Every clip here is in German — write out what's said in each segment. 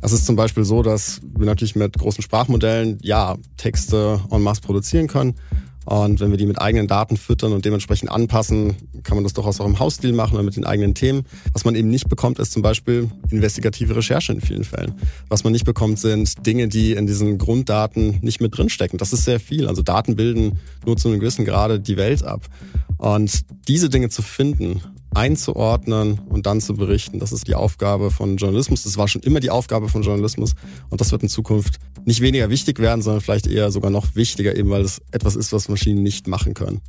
Es ist zum Beispiel so, dass wir natürlich mit großen Sprachmodellen ja Texte en masse produzieren können. Und wenn wir die mit eigenen Daten füttern und dementsprechend anpassen, kann man das durchaus auch im Hausstil machen oder mit den eigenen Themen. Was man eben nicht bekommt, ist zum Beispiel investigative Recherche in vielen Fällen. Was man nicht bekommt, sind Dinge, die in diesen Grunddaten nicht mit drinstecken. Das ist sehr viel. Also Daten bilden nur zu einem gewissen Grade die Welt ab. Und diese Dinge zu finden einzuordnen und dann zu berichten. Das ist die Aufgabe von Journalismus. Das war schon immer die Aufgabe von Journalismus und das wird in Zukunft nicht weniger wichtig werden, sondern vielleicht eher sogar noch wichtiger, eben weil es etwas ist, was Maschinen nicht machen können.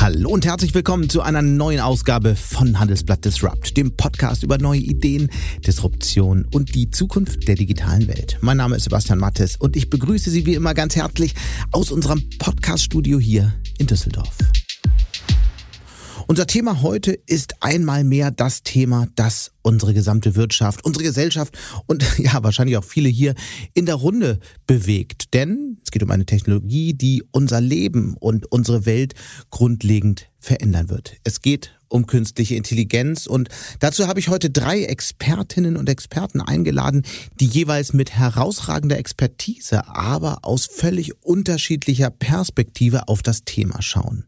Hallo und herzlich willkommen zu einer neuen Ausgabe von Handelsblatt Disrupt, dem Podcast über neue Ideen, Disruption und die Zukunft der digitalen Welt. Mein Name ist Sebastian Mattes und ich begrüße Sie wie immer ganz herzlich aus unserem Podcaststudio hier in Düsseldorf. Unser Thema heute ist einmal mehr das Thema, das unsere gesamte Wirtschaft, unsere Gesellschaft und ja, wahrscheinlich auch viele hier in der Runde bewegt. Denn es geht um eine Technologie, die unser Leben und unsere Welt grundlegend verändern wird. Es geht um künstliche Intelligenz. Und dazu habe ich heute drei Expertinnen und Experten eingeladen, die jeweils mit herausragender Expertise, aber aus völlig unterschiedlicher Perspektive auf das Thema schauen.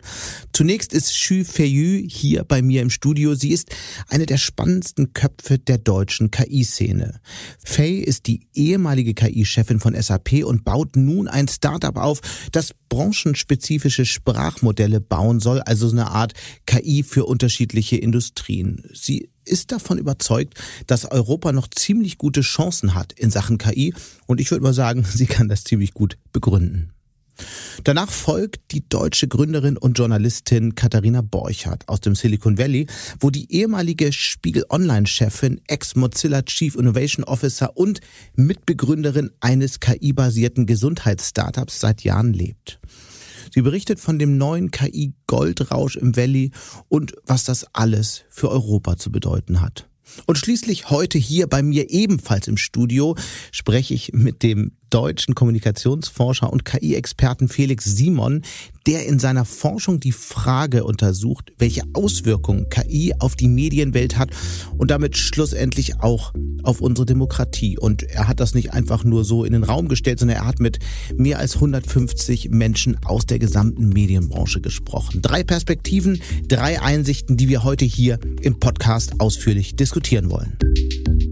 Zunächst ist Xu Feiyu hier bei mir im Studio. Sie ist eine der spannendsten Köpfe der deutschen KI-Szene. Fei ist die ehemalige KI-Chefin von SAP und baut nun ein Startup auf, das branchenspezifische Sprachmodelle bauen soll, also so eine Art KI für unterschiedliche Industrien. Sie ist davon überzeugt, dass Europa noch ziemlich gute Chancen hat in Sachen KI und ich würde mal sagen, sie kann das ziemlich gut begründen. Danach folgt die deutsche Gründerin und Journalistin Katharina Borchardt aus dem Silicon Valley, wo die ehemalige Spiegel Online-Chefin, Ex-Mozilla Chief Innovation Officer und Mitbegründerin eines KI-basierten Gesundheitsstartups seit Jahren lebt. Sie berichtet von dem neuen KI-Goldrausch im Valley und was das alles für Europa zu bedeuten hat. Und schließlich heute hier bei mir ebenfalls im Studio spreche ich mit dem deutschen Kommunikationsforscher und KI-Experten Felix Simon, der in seiner Forschung die Frage untersucht, welche Auswirkungen KI auf die Medienwelt hat und damit schlussendlich auch auf unsere Demokratie. Und er hat das nicht einfach nur so in den Raum gestellt, sondern er hat mit mehr als 150 Menschen aus der gesamten Medienbranche gesprochen. Drei Perspektiven, drei Einsichten, die wir heute hier im Podcast ausführlich diskutieren wollen.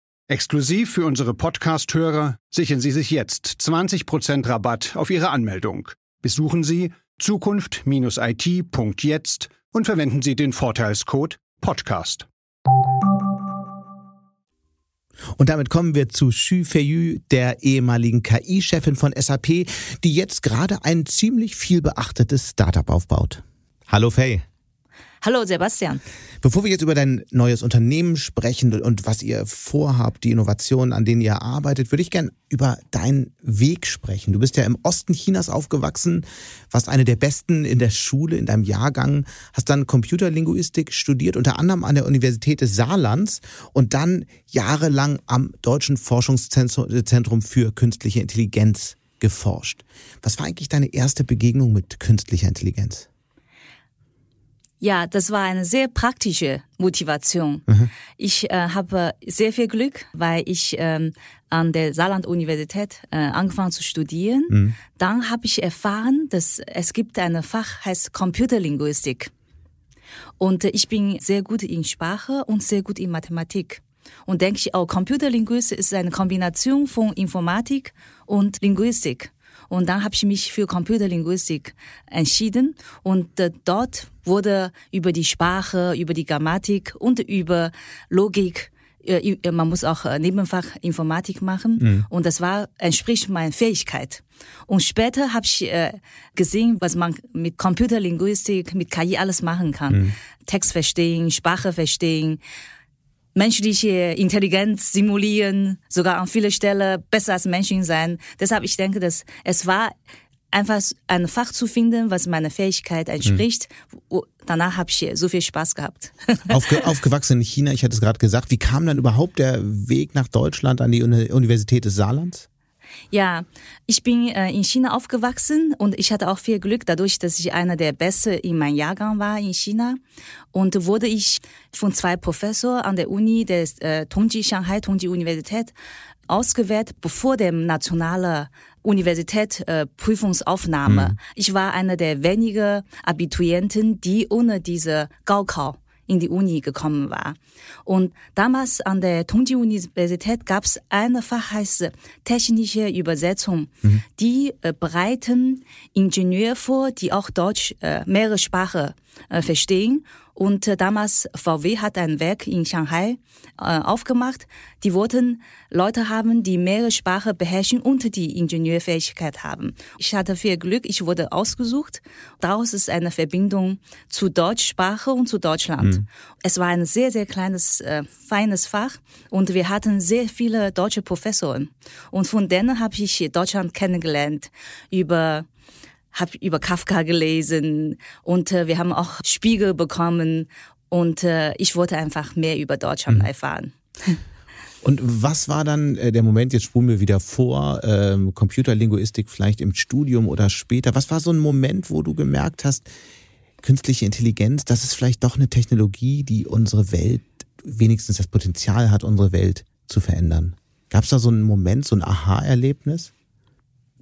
Exklusiv für unsere Podcast-Hörer sichern Sie sich jetzt 20% Rabatt auf Ihre Anmeldung. Besuchen Sie zukunft-it.jetzt und verwenden Sie den Vorteilscode Podcast. Und damit kommen wir zu Xu Feiyu, der ehemaligen KI-Chefin von SAP, die jetzt gerade ein ziemlich viel beachtetes Startup aufbaut. Hallo Fei. Hallo Sebastian. Bevor wir jetzt über dein neues Unternehmen sprechen und was ihr vorhabt, die Innovationen, an denen ihr arbeitet, würde ich gern über deinen Weg sprechen. Du bist ja im Osten Chinas aufgewachsen, warst eine der besten in der Schule, in deinem Jahrgang, hast dann Computerlinguistik studiert, unter anderem an der Universität des Saarlands und dann jahrelang am Deutschen Forschungszentrum für künstliche Intelligenz geforscht. Was war eigentlich deine erste Begegnung mit künstlicher Intelligenz? Ja, das war eine sehr praktische Motivation. Mhm. Ich äh, habe sehr viel Glück, weil ich ähm, an der Saarland-Universität äh, angefangen zu studieren. Mhm. Dann habe ich erfahren, dass es gibt ein Fach, heißt Computerlinguistik. Und äh, ich bin sehr gut in Sprache und sehr gut in Mathematik. Und denke ich, oh, Computerlinguistik ist eine Kombination von Informatik und Linguistik. Und dann habe ich mich für Computerlinguistik entschieden und äh, dort wurde über die Sprache, über die Grammatik und über Logik äh, man muss auch äh, Nebenfach Informatik machen mhm. und das war entspricht meiner Fähigkeit. Und später habe ich äh, gesehen, was man mit Computerlinguistik, mit KI alles machen kann. Mhm. Text verstehen, Sprache verstehen, menschliche Intelligenz simulieren, sogar an vielen Stellen besser als Menschen sein. Deshalb ich denke, dass es war einfach ein Fach zu finden, was meiner Fähigkeit entspricht. Mhm. Danach habe ich so viel Spaß gehabt. Aufge aufgewachsen in China, ich hatte es gerade gesagt. Wie kam dann überhaupt der Weg nach Deutschland an die Universität des Saarlands? Ja, ich bin äh, in China aufgewachsen und ich hatte auch viel Glück dadurch, dass ich einer der Besten in meinem Jahrgang war in China. Und wurde ich von zwei Professoren an der Uni der äh, Tongji Shanghai Tongji Universität ausgewählt, bevor der nationale Universität äh, Prüfungsaufnahme. Mhm. Ich war einer der wenigen Abiturienten, die ohne diese Gaokao in die Uni gekommen war. Und damals an der Tongji Universität gab es eine Fach heißt technische Übersetzung. Mhm. Die äh, bereiten Ingenieur vor, die auch Deutsch äh, mehrere Sprachen äh, verstehen und äh, damals VW hat ein Werk in Shanghai äh, aufgemacht. Die wollten Leute haben, die mehrere Sprachen beherrschen und die Ingenieurfähigkeit haben. Ich hatte viel Glück, ich wurde ausgesucht. Daraus ist eine Verbindung zu Deutschsprache und zu Deutschland. Mhm. Es war ein sehr, sehr kleines, äh, feines Fach und wir hatten sehr viele deutsche Professoren. Und von denen habe ich Deutschland kennengelernt über habe über Kafka gelesen und äh, wir haben auch Spiegel bekommen und äh, ich wollte einfach mehr über Deutschland mhm. erfahren. Und was war dann äh, der Moment, jetzt spulen wir wieder vor, ähm, Computerlinguistik vielleicht im Studium oder später, was war so ein Moment, wo du gemerkt hast, künstliche Intelligenz, das ist vielleicht doch eine Technologie, die unsere Welt, wenigstens das Potenzial hat, unsere Welt zu verändern? Gab es da so einen Moment, so ein Aha-Erlebnis?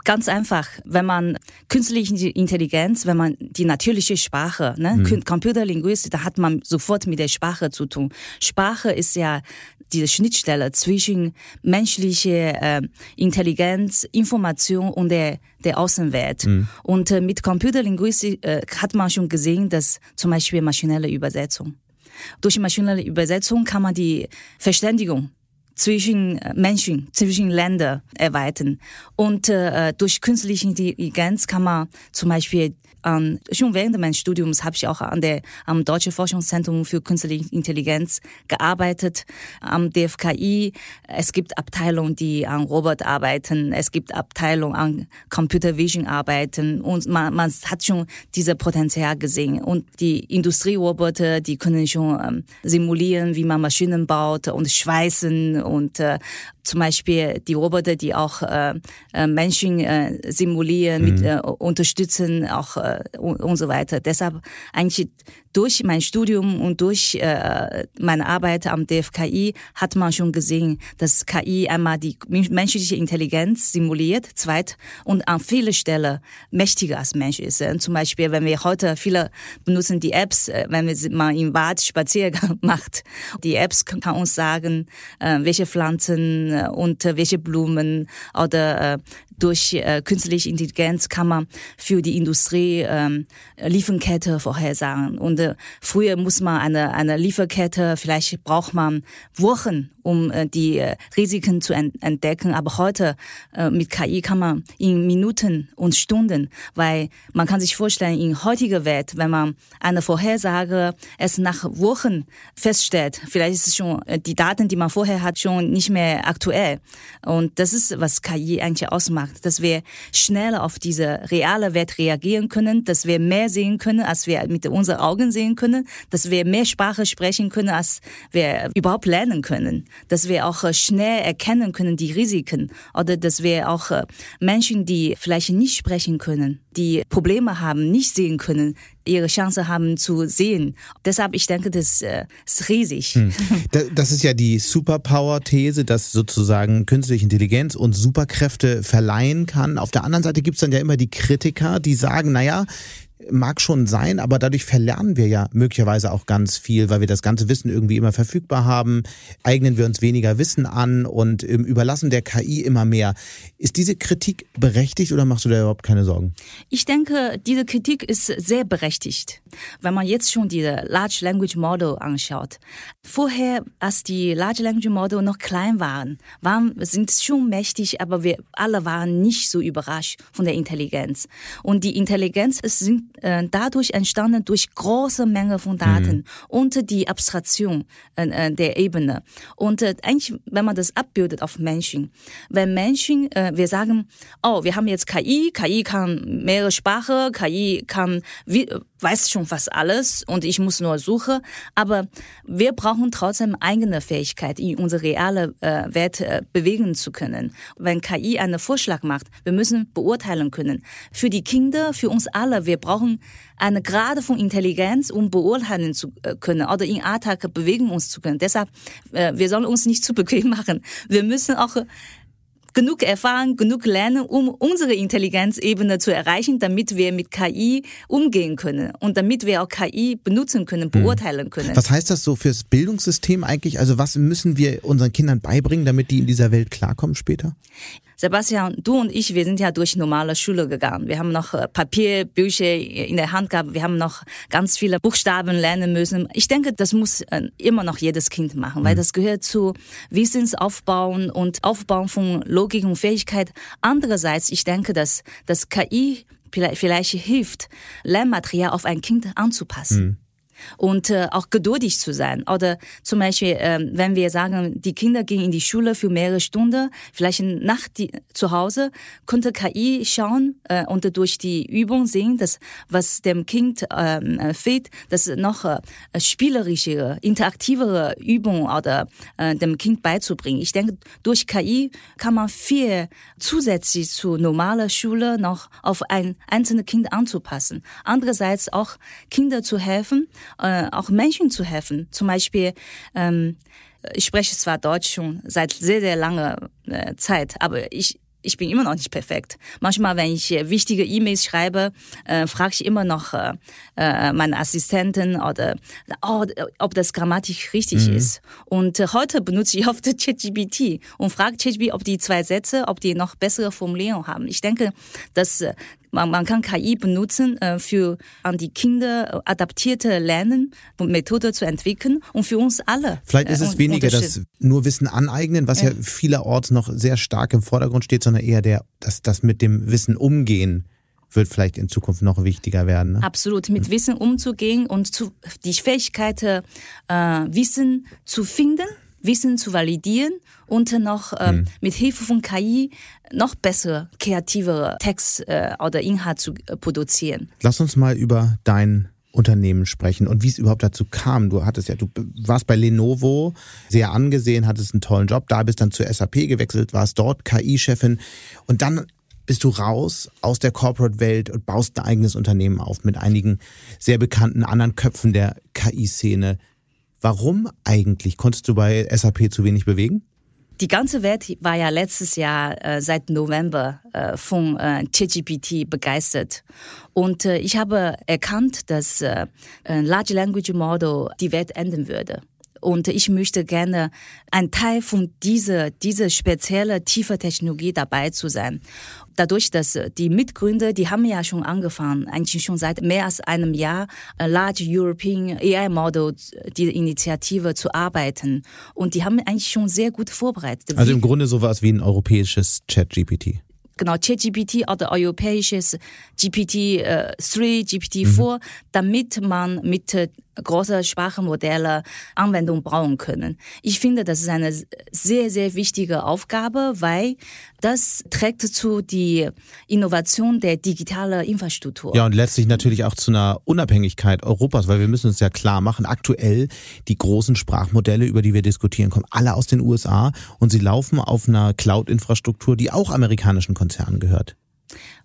Ganz einfach, wenn man künstliche Intelligenz, wenn man die natürliche Sprache, ne, mhm. Computerlinguistik, da hat man sofort mit der Sprache zu tun. Sprache ist ja diese Schnittstelle zwischen menschlicher äh, Intelligenz, Information und der, der Außenwelt. Mhm. Und äh, mit Computerlinguistik äh, hat man schon gesehen, dass zum Beispiel maschinelle Übersetzung. Durch maschinelle Übersetzung kann man die Verständigung zwischen äh, Menschen, zwischen Ländern erweitern. Und äh, durch künstliche Intelligenz kann man zum Beispiel ähm, schon während meines Studiums habe ich auch an der am Deutschen Forschungszentrum für Künstliche Intelligenz gearbeitet, am DFKI. Es gibt Abteilungen, die an Robot arbeiten. Es gibt Abteilungen an Computer Vision arbeiten. Und man, man hat schon diese Potenzial gesehen. Und die Industrieroboter, die können schon ähm, simulieren, wie man Maschinen baut und schweißen und äh, zum Beispiel die Roboter, die auch äh, äh Menschen äh, simulieren, mhm. mit, äh, unterstützen, auch äh, und, und so weiter. Deshalb eigentlich durch mein Studium und durch äh, meine Arbeit am DFKI hat man schon gesehen, dass KI einmal die menschliche Intelligenz simuliert, zweit und an vielen Stellen mächtiger als Mensch ist. Zum Beispiel, wenn wir heute viele benutzen die Apps, äh, wenn wir mal im Wald Spaziergang macht, die Apps kann uns sagen, äh, welche Pflanzen äh, und welche Blumen oder durch äh, künstliche Intelligenz kann man für die Industrie ähm, Lieferkette vorhersagen. Und äh, früher muss man eine, eine Lieferkette, vielleicht braucht man Wochen, um äh, die äh, Risiken zu entdecken. Aber heute äh, mit KI kann man in Minuten und Stunden, weil man kann sich vorstellen, in heutiger Welt, wenn man eine Vorhersage es nach Wochen feststellt, vielleicht ist schon die Daten, die man vorher hat, schon nicht mehr aktuell. Und das ist, was KI eigentlich ausmacht, dass wir schneller auf diese reale Welt reagieren können, dass wir mehr sehen können, als wir mit unseren Augen sehen können, dass wir mehr Sprache sprechen können, als wir überhaupt lernen können dass wir auch äh, schnell erkennen können die Risiken oder dass wir auch äh, Menschen, die vielleicht nicht sprechen können, die Probleme haben, nicht sehen können, ihre Chance haben zu sehen. Deshalb, ich denke, das äh, ist riesig. Hm. Das ist ja die Superpower-These, dass sozusagen künstliche Intelligenz uns Superkräfte verleihen kann. Auf der anderen Seite gibt es dann ja immer die Kritiker, die sagen, naja, mag schon sein, aber dadurch verlernen wir ja möglicherweise auch ganz viel, weil wir das ganze Wissen irgendwie immer verfügbar haben, eignen wir uns weniger Wissen an und ähm, überlassen der KI immer mehr. Ist diese Kritik berechtigt oder machst du da überhaupt keine Sorgen? Ich denke, diese Kritik ist sehr berechtigt. Wenn man jetzt schon diese Large Language Model anschaut. Vorher, als die Large Language Model noch klein waren, waren sind schon mächtig, aber wir alle waren nicht so überrascht von der Intelligenz. Und die Intelligenz sind äh, dadurch entstanden durch große Menge von Daten mhm. und die Abstraktion äh, äh, der Ebene. Und äh, eigentlich, wenn man das abbildet auf Menschen, wenn Menschen, äh, wir sagen, oh, wir haben jetzt KI, KI kann mehrere Sprachen, KI kann, wie, weiß schon fast alles und ich muss nur suchen, aber wir brauchen trotzdem eigene Fähigkeit, in unsere reale äh, Welt äh, bewegen zu können. Wenn KI einen Vorschlag macht, wir müssen beurteilen können. Für die Kinder, für uns alle, wir brauchen eine Grade von Intelligenz, um beurteilen zu äh, können oder in Alltag bewegen uns zu können. Deshalb, äh, wir sollen uns nicht zu bequem machen. Wir müssen auch genug erfahren, genug lernen, um unsere Intelligenzebene zu erreichen, damit wir mit KI umgehen können und damit wir auch KI benutzen können, hm. beurteilen können. Was heißt das so fürs Bildungssystem eigentlich? Also was müssen wir unseren Kindern beibringen, damit die in dieser Welt klarkommen später? Sebastian, du und ich, wir sind ja durch normale Schule gegangen. Wir haben noch äh, Papierbücher in der Hand gehabt. Wir haben noch ganz viele Buchstaben lernen müssen. Ich denke, das muss äh, immer noch jedes Kind machen, weil mhm. das gehört zu Wissensaufbauen und Aufbauen von Logik und Fähigkeit. Andererseits, ich denke, dass das KI vielleicht hilft, Lernmaterial auf ein Kind anzupassen. Mhm und äh, auch geduldig zu sein. Oder zum Beispiel, äh, wenn wir sagen, die Kinder gehen in die Schule für mehrere Stunden, vielleicht nach die, zu Hause, könnte KI schauen äh, und durch die Übung sehen, dass was dem Kind ähm, äh, fehlt, dass noch äh, spielerische, interaktivere Übungen oder äh, dem Kind beizubringen. Ich denke, durch KI kann man viel zusätzlich zu normaler Schule noch auf ein einzelnes Kind anzupassen. Andererseits auch Kinder zu helfen, äh, auch Menschen zu helfen. Zum Beispiel, ähm, ich spreche zwar Deutsch schon seit sehr, sehr langer äh, Zeit, aber ich, ich bin immer noch nicht perfekt. Manchmal, wenn ich äh, wichtige E-Mails schreibe, äh, frage ich immer noch äh, äh, meine Assistentin oder oh, ob das grammatisch richtig mhm. ist. Und äh, heute benutze ich oft ChatGPT und frage ChatGPT, ob die zwei Sätze, ob die noch bessere Formulierung haben. Ich denke, dass man, man kann KI benutzen, äh, für an die Kinder adaptierte Lernen und Methode zu entwickeln und für uns alle. Vielleicht ist es äh, weniger das nur Wissen aneignen, was ja. ja vielerorts noch sehr stark im Vordergrund steht, sondern eher der, das, das mit dem Wissen umgehen wird vielleicht in Zukunft noch wichtiger werden. Ne? Absolut, mit Wissen umzugehen und zu, die Fähigkeit, äh, Wissen zu finden Wissen zu validieren und noch ähm, hm. mit Hilfe von KI noch bessere, kreativere Text äh, oder Inhalt zu äh, produzieren. Lass uns mal über dein Unternehmen sprechen und wie es überhaupt dazu kam. Du hattest ja, du warst bei Lenovo sehr angesehen, hattest einen tollen Job, da bist dann zur SAP gewechselt, warst dort KI-Chefin und dann bist du raus aus der Corporate-Welt und baust ein eigenes Unternehmen auf mit einigen sehr bekannten anderen Köpfen der KI-Szene. Warum eigentlich? Konntest du bei SAP zu wenig bewegen? Die ganze Welt war ja letztes Jahr äh, seit November äh, von äh, begeistert. Und äh, ich habe erkannt, dass äh, Large Language Model die Welt ändern würde. Und ich möchte gerne ein Teil von dieser, dieser spezielle tiefe Technologie dabei zu sein dadurch, dass äh, die Mitgründer, die haben ja schon angefangen, eigentlich schon seit mehr als einem Jahr, äh, Large European AI Model, die Initiative zu arbeiten. Und die haben eigentlich schon sehr gut vorbereitet. Also im Grunde sowas wie ein europäisches Chat-GPT genau ChatGPT oder europäisches GPT-3, äh, GPT-4, mhm. damit man mit äh, große Sprachmodelle Anwendung bauen können. Ich finde, das ist eine sehr, sehr wichtige Aufgabe, weil das trägt zu die Innovation der digitalen Infrastruktur. Ja, und letztlich natürlich auch zu einer Unabhängigkeit Europas, weil wir müssen uns ja klar machen, aktuell die großen Sprachmodelle, über die wir diskutieren, kommen alle aus den USA und sie laufen auf einer Cloud-Infrastruktur, die auch amerikanischen Konzernen gehört.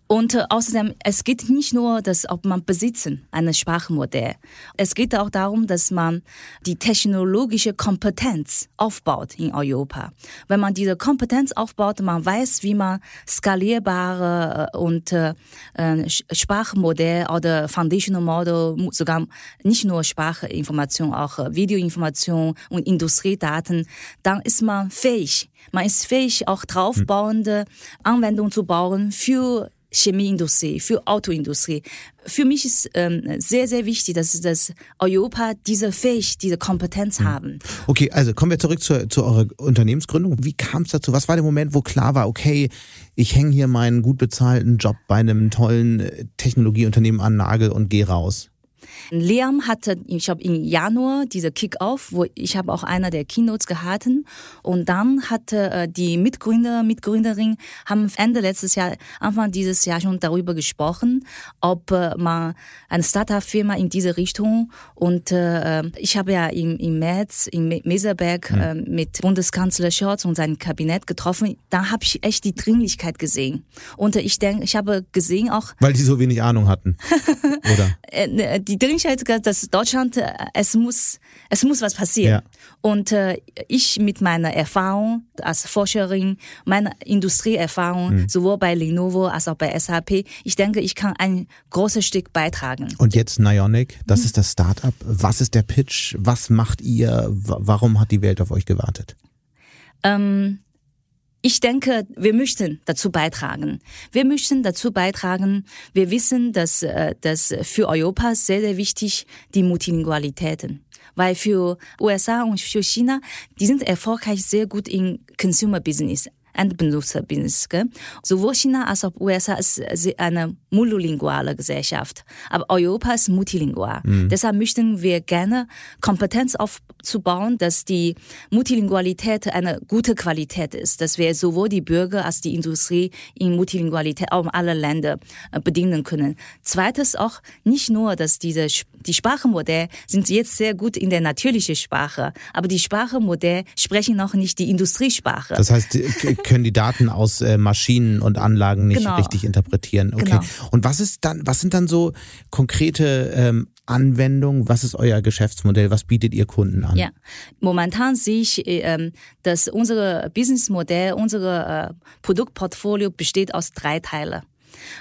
Und äh, außerdem, es geht nicht nur, dass ob man besitzen eines Sprachmodell. Es geht auch darum, dass man die technologische Kompetenz aufbaut in Europa. Wenn man diese Kompetenz aufbaut, man weiß, wie man skalierbare äh, und äh, äh Sprachmodell oder Foundational Model, sogar nicht nur Sprachinformation, auch Videoinformation und Industriedaten, dann ist man fähig. Man ist fähig, auch draufbauende Anwendungen zu bauen für Chemieindustrie, für Autoindustrie. Für mich ist ähm, sehr, sehr wichtig, dass, dass Europa diese Fähigkeit, diese Kompetenz mhm. haben. Okay, also kommen wir zurück zu, zu eurer Unternehmensgründung. Wie kam es dazu? Was war der Moment, wo klar war, okay, ich hänge hier meinen gut bezahlten Job bei einem tollen äh, Technologieunternehmen an Nagel und gehe raus? Liam hatte, ich habe im Januar diese Kick-Off, wo ich habe auch einer der Keynotes gehalten und dann hatte äh, die Mitgründer, Mitgründerin haben Ende letztes Jahr, Anfang dieses Jahr schon darüber gesprochen, ob äh, man eine Startup-Firma in diese Richtung und äh, ich habe ja im, im März in Meserberg mhm. mit Bundeskanzler Scholz und seinem Kabinett getroffen. Da habe ich echt die Dringlichkeit gesehen und ich denke, ich habe gesehen auch, weil die so wenig Ahnung hatten, oder? Ne, die Dringlichkeit, dass Deutschland, äh, es muss, es muss was passieren. Ja. Und äh, ich mit meiner Erfahrung als Forscherin, meiner Industrieerfahrung, mhm. sowohl bei Lenovo als auch bei SAP, ich denke, ich kann ein großes Stück beitragen. Und jetzt Nionic, das mhm. ist das Startup. Was ist der Pitch? Was macht ihr? Warum hat die Welt auf euch gewartet? Ähm, ich denke, wir möchten dazu beitragen. Wir möchten dazu beitragen. Wir wissen, dass, äh, dass für Europa sehr, sehr wichtig die Multilingualitäten. Weil für USA und für China, die sind erfolgreich sehr gut in Consumer Business. Endbenutzerbusiness. Gell? Sowohl China als auch USA ist eine monolinguale Gesellschaft. Aber Europa ist multilingual. Mhm. Deshalb möchten wir gerne Kompetenz aufzubauen, dass die Multilingualität eine gute Qualität ist, dass wir sowohl die Bürger als die Industrie in Multilingualität auch alle Länder äh, bedienen können. Zweites auch nicht nur, dass diese die Sprachmodelle sind jetzt sehr gut in der natürlichen Sprache, aber die Sprachmodelle sprechen noch nicht die Industriesprache. Das heißt, können die Daten aus äh, Maschinen und Anlagen nicht genau. richtig interpretieren. Okay. Genau. Und was ist dann, was sind dann so konkrete ähm, Anwendungen? Was ist euer Geschäftsmodell? Was bietet ihr Kunden an? Ja, momentan sehe ich, äh, dass unser Businessmodell, unser äh, Produktportfolio besteht aus drei Teilen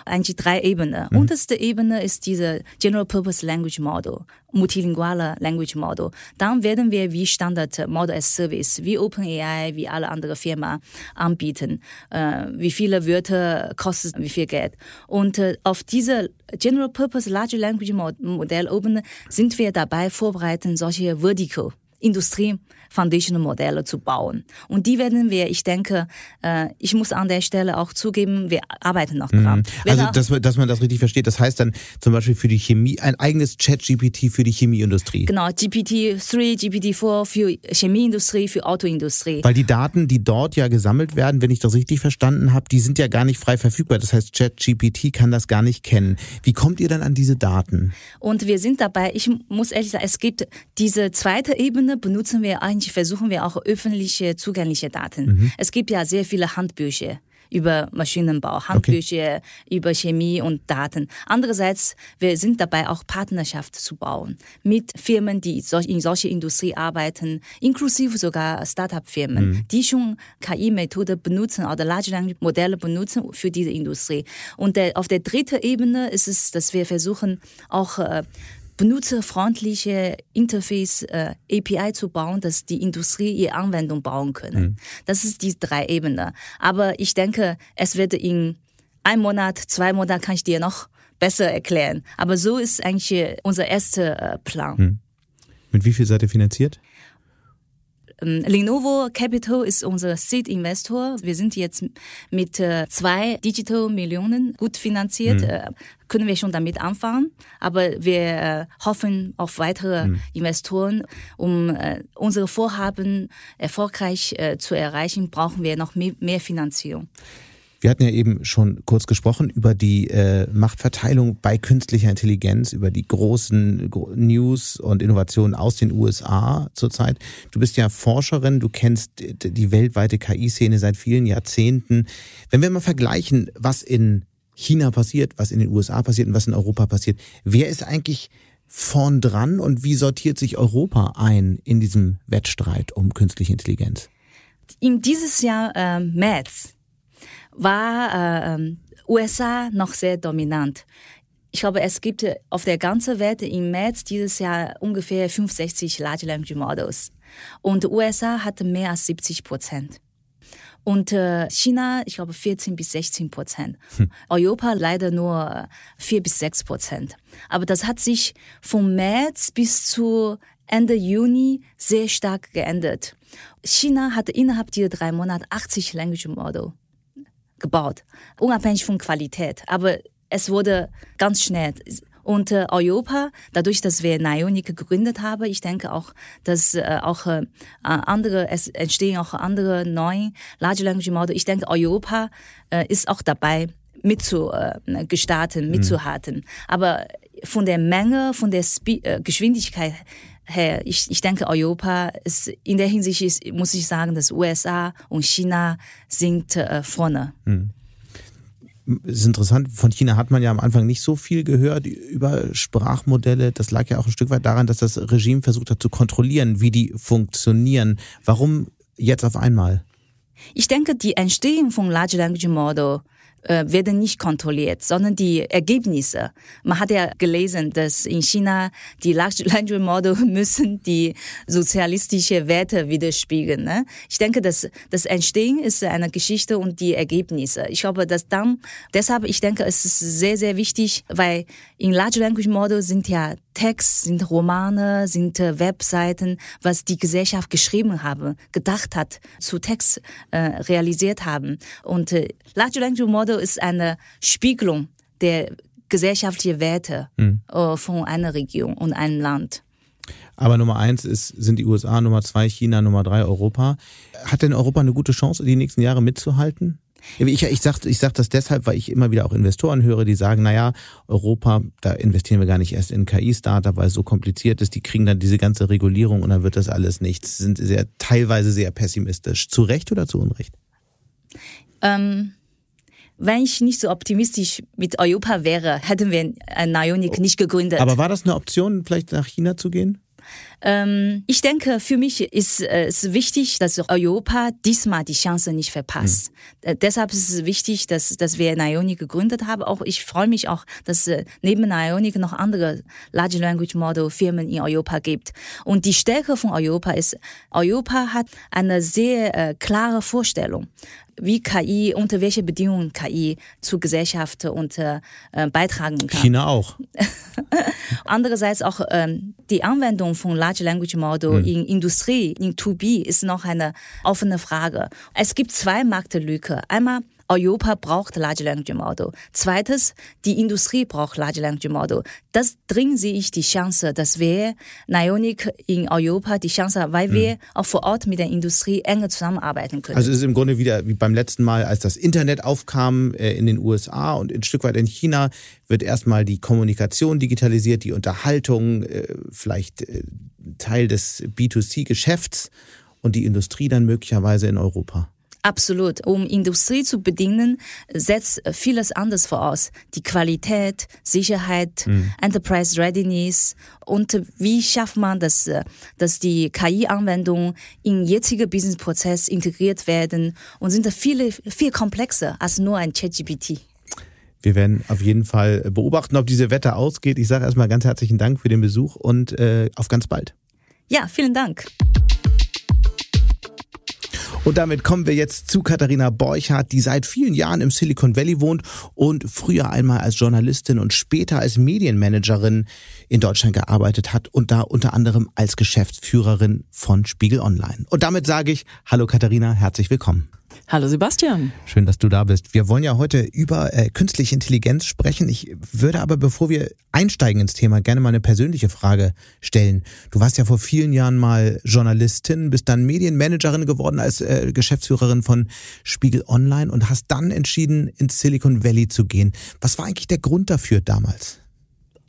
eigentlich drei Ebenen. Mhm. Unterste Ebene ist diese General Purpose Language Model, multilinguale Language Model. Dann werden wir wie Standard Model as Service, wie OpenAI, wie alle anderen Firmen anbieten. Äh, wie viele Wörter kostet wie viel Geld. Und äh, auf diese General Purpose Large Language Modell oben sind wir dabei vorbereiten, solche Vertical Industrie Foundational Modelle zu bauen. Und die werden wir, ich denke, äh, ich muss an der Stelle auch zugeben, wir arbeiten noch dran. Mhm. Also, dass man, dass man das richtig versteht, das heißt dann zum Beispiel für die Chemie, ein eigenes Chat-GPT für die Chemieindustrie. Genau, GPT-3, GPT-4 für Chemieindustrie, für Autoindustrie. Weil die Daten, die dort ja gesammelt werden, wenn ich das richtig verstanden habe, die sind ja gar nicht frei verfügbar. Das heißt, Chat-GPT kann das gar nicht kennen. Wie kommt ihr dann an diese Daten? Und wir sind dabei, ich muss ehrlich sagen, es gibt diese zweite Ebene, benutzen wir eigentlich versuchen wir auch öffentliche zugängliche Daten. Mhm. Es gibt ja sehr viele Handbücher über Maschinenbau, Handbücher okay. über Chemie und Daten. Andererseits, wir sind dabei auch Partnerschaft zu bauen mit Firmen, die in solche Industrie arbeiten, inklusive sogar Startup-Firmen, mhm. die schon KI-Methode benutzen oder Large Language Modelle benutzen für diese Industrie. Und der, auf der dritten Ebene ist es, dass wir versuchen auch äh, benutzerfreundliche Interface äh, API zu bauen, dass die Industrie ihre Anwendung bauen können. Mhm. Das ist die drei Ebenen. Aber ich denke, es wird in ein Monat, zwei Monaten kann ich dir noch besser erklären. Aber so ist eigentlich unser erster äh, Plan. Mhm. Mit wie viel seid ihr finanziert? Ähm, Lenovo Capital ist unser Seed-Investor. Wir sind jetzt mit äh, zwei Digital Millionen gut finanziert. Mhm. Äh, können wir schon damit anfangen, aber wir äh, hoffen auf weitere mhm. Investoren. Um unsere Vorhaben erfolgreich zu erreichen, brauchen wir noch mehr Finanzierung. Wir hatten ja eben schon kurz gesprochen über die äh, Machtverteilung bei künstlicher Intelligenz, über die großen News und Innovationen aus den USA zurzeit. Du bist ja Forscherin, du kennst die weltweite KI-Szene seit vielen Jahrzehnten. Wenn wir mal vergleichen, was in China passiert, was in den USA passiert und was in Europa passiert. Wer ist eigentlich vorn dran und wie sortiert sich Europa ein in diesem Wettstreit um künstliche Intelligenz? In dieses Jahr äh, März war äh, USA noch sehr dominant. Ich glaube, es gibt auf der ganzen Welt im März dieses Jahr ungefähr 65 Large Language Models. Und USA hat mehr als 70 Prozent. Und äh, China, ich glaube, 14 bis 16 Prozent. Hm. Europa leider nur 4 bis 6 Prozent. Aber das hat sich vom März bis zu Ende Juni sehr stark geändert. China hat innerhalb dieser drei Monate 80 Language Model gebaut, unabhängig von Qualität. Aber es wurde ganz schnell. Und äh, Europa, dadurch, dass wir Nionic gegründet haben, ich denke auch, dass äh, auch äh, andere, es entstehen auch andere neue Large Language Model. Ich denke, Europa äh, ist auch dabei, mitzugestarten, äh, mitzuhalten. Mhm. Aber von der Menge, von der Spe äh, Geschwindigkeit her, ich, ich denke, Europa ist in der Hinsicht ist, muss ich sagen, dass USA und China sind äh, vorne. Mhm ist interessant, von China hat man ja am Anfang nicht so viel gehört über Sprachmodelle. Das lag ja auch ein Stück weit daran, dass das Regime versucht hat zu kontrollieren, wie die funktionieren. Warum jetzt auf einmal? Ich denke, die Entstehung von Large Language Model äh, werden nicht kontrolliert, sondern die Ergebnisse. Man hat ja gelesen, dass in China die Large Language Model müssen die sozialistische Werte widerspiegeln. Ne? Ich denke, dass das Entstehen ist eine Geschichte und die Ergebnisse. Ich glaube, dass dann, deshalb, ich denke, es ist sehr, sehr wichtig, weil in Large Language Model sind ja Text, sind Romane, sind äh, Webseiten, was die Gesellschaft geschrieben haben, gedacht hat, zu Text äh, realisiert haben. Und äh, Large Language Model ist eine Spiegelung der gesellschaftlichen Werte mhm. äh, von einer Region und einem Land. Aber Nummer eins ist, sind die USA, Nummer zwei China, Nummer drei Europa. Hat denn Europa eine gute Chance, die nächsten Jahre mitzuhalten? Ich, ich sage ich sag das deshalb, weil ich immer wieder auch Investoren höre, die sagen, naja, Europa, da investieren wir gar nicht erst in KI-Startup, weil es so kompliziert ist. Die kriegen dann diese ganze Regulierung und dann wird das alles nichts. Sind sehr, teilweise sehr pessimistisch. Zu Recht oder zu Unrecht? Ähm, wenn ich nicht so optimistisch mit Europa wäre, hätten wir Nionic nicht gegründet. Aber war das eine Option, vielleicht nach China zu gehen? Ähm, ich denke, für mich ist äh, es wichtig, dass Europa diesmal die Chance nicht verpasst. Mhm. Äh, deshalb ist es wichtig, dass, dass wir Nionic gegründet haben. Auch ich freue mich auch, dass äh, neben Nionic noch andere Large Language Model Firmen in Europa gibt. Und die Stärke von Europa ist, Europa hat eine sehr äh, klare Vorstellung wie KI, unter welche Bedingungen KI zur Gesellschaft und äh, beitragen kann. China auch. Andererseits auch ähm, die Anwendung von Large Language Model hm. in Industrie, in 2B ist noch eine offene Frage. Es gibt zwei Marktlücke. Einmal Europa braucht Large Language Model. Zweites, die Industrie braucht Large Language Model. Das dringend sehe ich die Chance, dass wir Nionic in Europa die Chance haben, weil wir mhm. auch vor Ort mit der Industrie enger zusammenarbeiten können. Also es ist im Grunde wieder wie beim letzten Mal, als das Internet aufkam äh, in den USA und ein Stück weit in China, wird erstmal die Kommunikation digitalisiert, die Unterhaltung, äh, vielleicht äh, Teil des B2C-Geschäfts und die Industrie dann möglicherweise in Europa. Absolut. Um Industrie zu bedienen, setzt vieles anderes voraus. Die Qualität, Sicherheit, mhm. Enterprise Readiness und wie schafft man das, dass die KI-Anwendungen in jetzige Business-Prozess integriert werden und sind viele, viel komplexer als nur ein ChatGPT. Wir werden auf jeden Fall beobachten, ob diese Wette ausgeht. Ich sage erstmal ganz herzlichen Dank für den Besuch und äh, auf ganz bald. Ja, vielen Dank. Und damit kommen wir jetzt zu Katharina Borchardt, die seit vielen Jahren im Silicon Valley wohnt und früher einmal als Journalistin und später als Medienmanagerin in Deutschland gearbeitet hat und da unter anderem als Geschäftsführerin von Spiegel Online. Und damit sage ich, hallo Katharina, herzlich willkommen. Hallo Sebastian. Schön, dass du da bist. Wir wollen ja heute über äh, künstliche Intelligenz sprechen. Ich würde aber, bevor wir einsteigen ins Thema, gerne mal eine persönliche Frage stellen. Du warst ja vor vielen Jahren mal Journalistin, bist dann Medienmanagerin geworden als äh, Geschäftsführerin von Spiegel Online und hast dann entschieden, ins Silicon Valley zu gehen. Was war eigentlich der Grund dafür damals?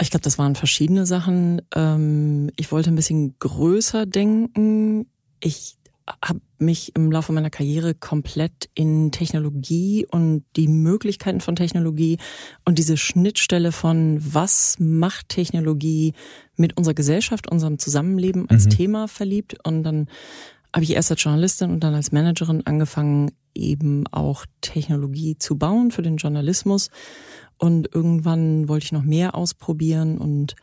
Ich glaube, das waren verschiedene Sachen. Ähm, ich wollte ein bisschen größer denken. Ich habe mich im Laufe meiner Karriere komplett in Technologie und die Möglichkeiten von Technologie und diese Schnittstelle von was macht Technologie mit unserer Gesellschaft, unserem Zusammenleben als mhm. Thema verliebt. Und dann habe ich erst als Journalistin und dann als Managerin angefangen, eben auch Technologie zu bauen für den Journalismus. Und irgendwann wollte ich noch mehr ausprobieren und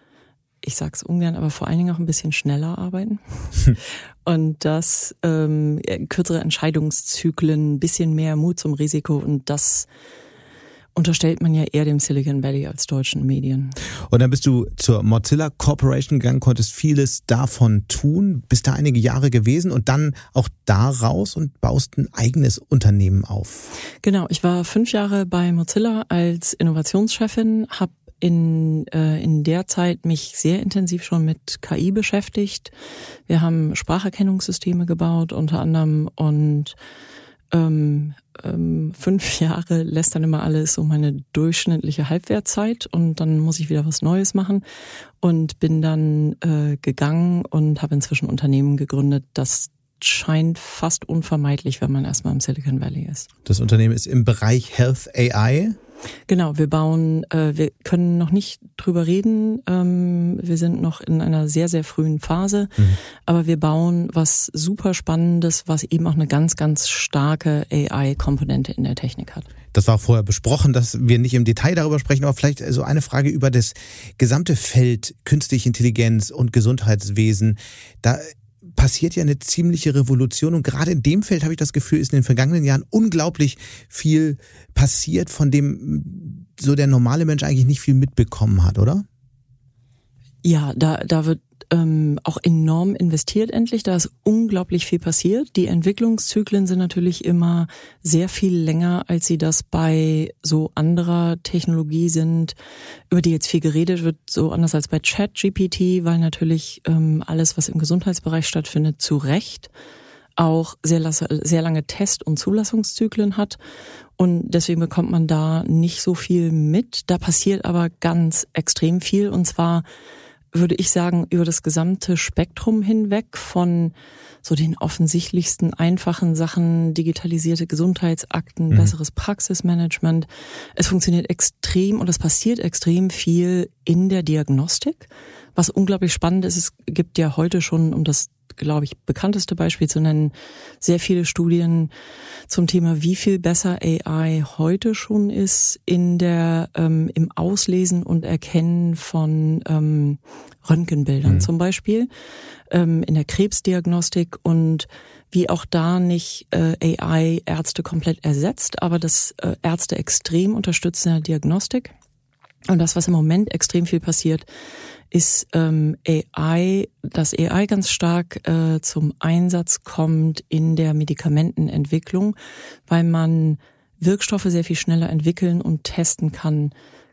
ich sag's ungern, aber vor allen Dingen auch ein bisschen schneller arbeiten. und das ähm, kürzere Entscheidungszyklen, ein bisschen mehr Mut zum Risiko und das unterstellt man ja eher dem Silicon Valley als deutschen Medien. Und dann bist du zur Mozilla Corporation gegangen, konntest vieles davon tun, bist da einige Jahre gewesen und dann auch da raus und baust ein eigenes Unternehmen auf. Genau, ich war fünf Jahre bei Mozilla als Innovationschefin, habe in, äh, in der Zeit mich sehr intensiv schon mit KI beschäftigt. Wir haben Spracherkennungssysteme gebaut unter anderem und ähm, ähm, fünf Jahre lässt dann immer alles so meine durchschnittliche Halbwertzeit und dann muss ich wieder was Neues machen und bin dann äh, gegangen und habe inzwischen Unternehmen gegründet, das scheint fast unvermeidlich, wenn man erstmal im Silicon Valley ist. Das Unternehmen ist im Bereich Health AI. Genau, wir bauen, äh, wir können noch nicht drüber reden. Ähm, wir sind noch in einer sehr, sehr frühen Phase, mhm. aber wir bauen was super Spannendes, was eben auch eine ganz, ganz starke AI-Komponente in der Technik hat. Das war vorher besprochen, dass wir nicht im Detail darüber sprechen, aber vielleicht so eine Frage über das gesamte Feld künstliche Intelligenz und Gesundheitswesen. Da passiert ja eine ziemliche Revolution und gerade in dem Feld habe ich das Gefühl, ist in den vergangenen Jahren unglaublich viel passiert, von dem so der normale Mensch eigentlich nicht viel mitbekommen hat, oder? Ja, da, da wird ähm, auch enorm investiert endlich. Da ist unglaublich viel passiert. Die Entwicklungszyklen sind natürlich immer sehr viel länger, als sie das bei so anderer Technologie sind, über die jetzt viel geredet wird, so anders als bei ChatGPT, weil natürlich ähm, alles, was im Gesundheitsbereich stattfindet, zu Recht auch sehr, sehr lange Test- und Zulassungszyklen hat. Und deswegen bekommt man da nicht so viel mit. Da passiert aber ganz extrem viel. Und zwar würde ich sagen, über das gesamte Spektrum hinweg von so den offensichtlichsten einfachen Sachen, digitalisierte Gesundheitsakten, mhm. besseres Praxismanagement. Es funktioniert extrem und es passiert extrem viel in der Diagnostik. Was unglaublich spannend ist, es gibt ja heute schon, um das glaube ich, bekannteste Beispiel zu nennen, sehr viele Studien zum Thema, wie viel besser AI heute schon ist in der ähm, im Auslesen und Erkennen von ähm, Röntgenbildern mhm. zum Beispiel, ähm, in der Krebsdiagnostik und wie auch da nicht äh, AI Ärzte komplett ersetzt, aber das äh, Ärzte extrem unterstützt in der Diagnostik. Und das, was im Moment extrem viel passiert, ist ähm, AI, dass AI ganz stark äh, zum Einsatz kommt in der Medikamentenentwicklung, weil man Wirkstoffe sehr viel schneller entwickeln und testen kann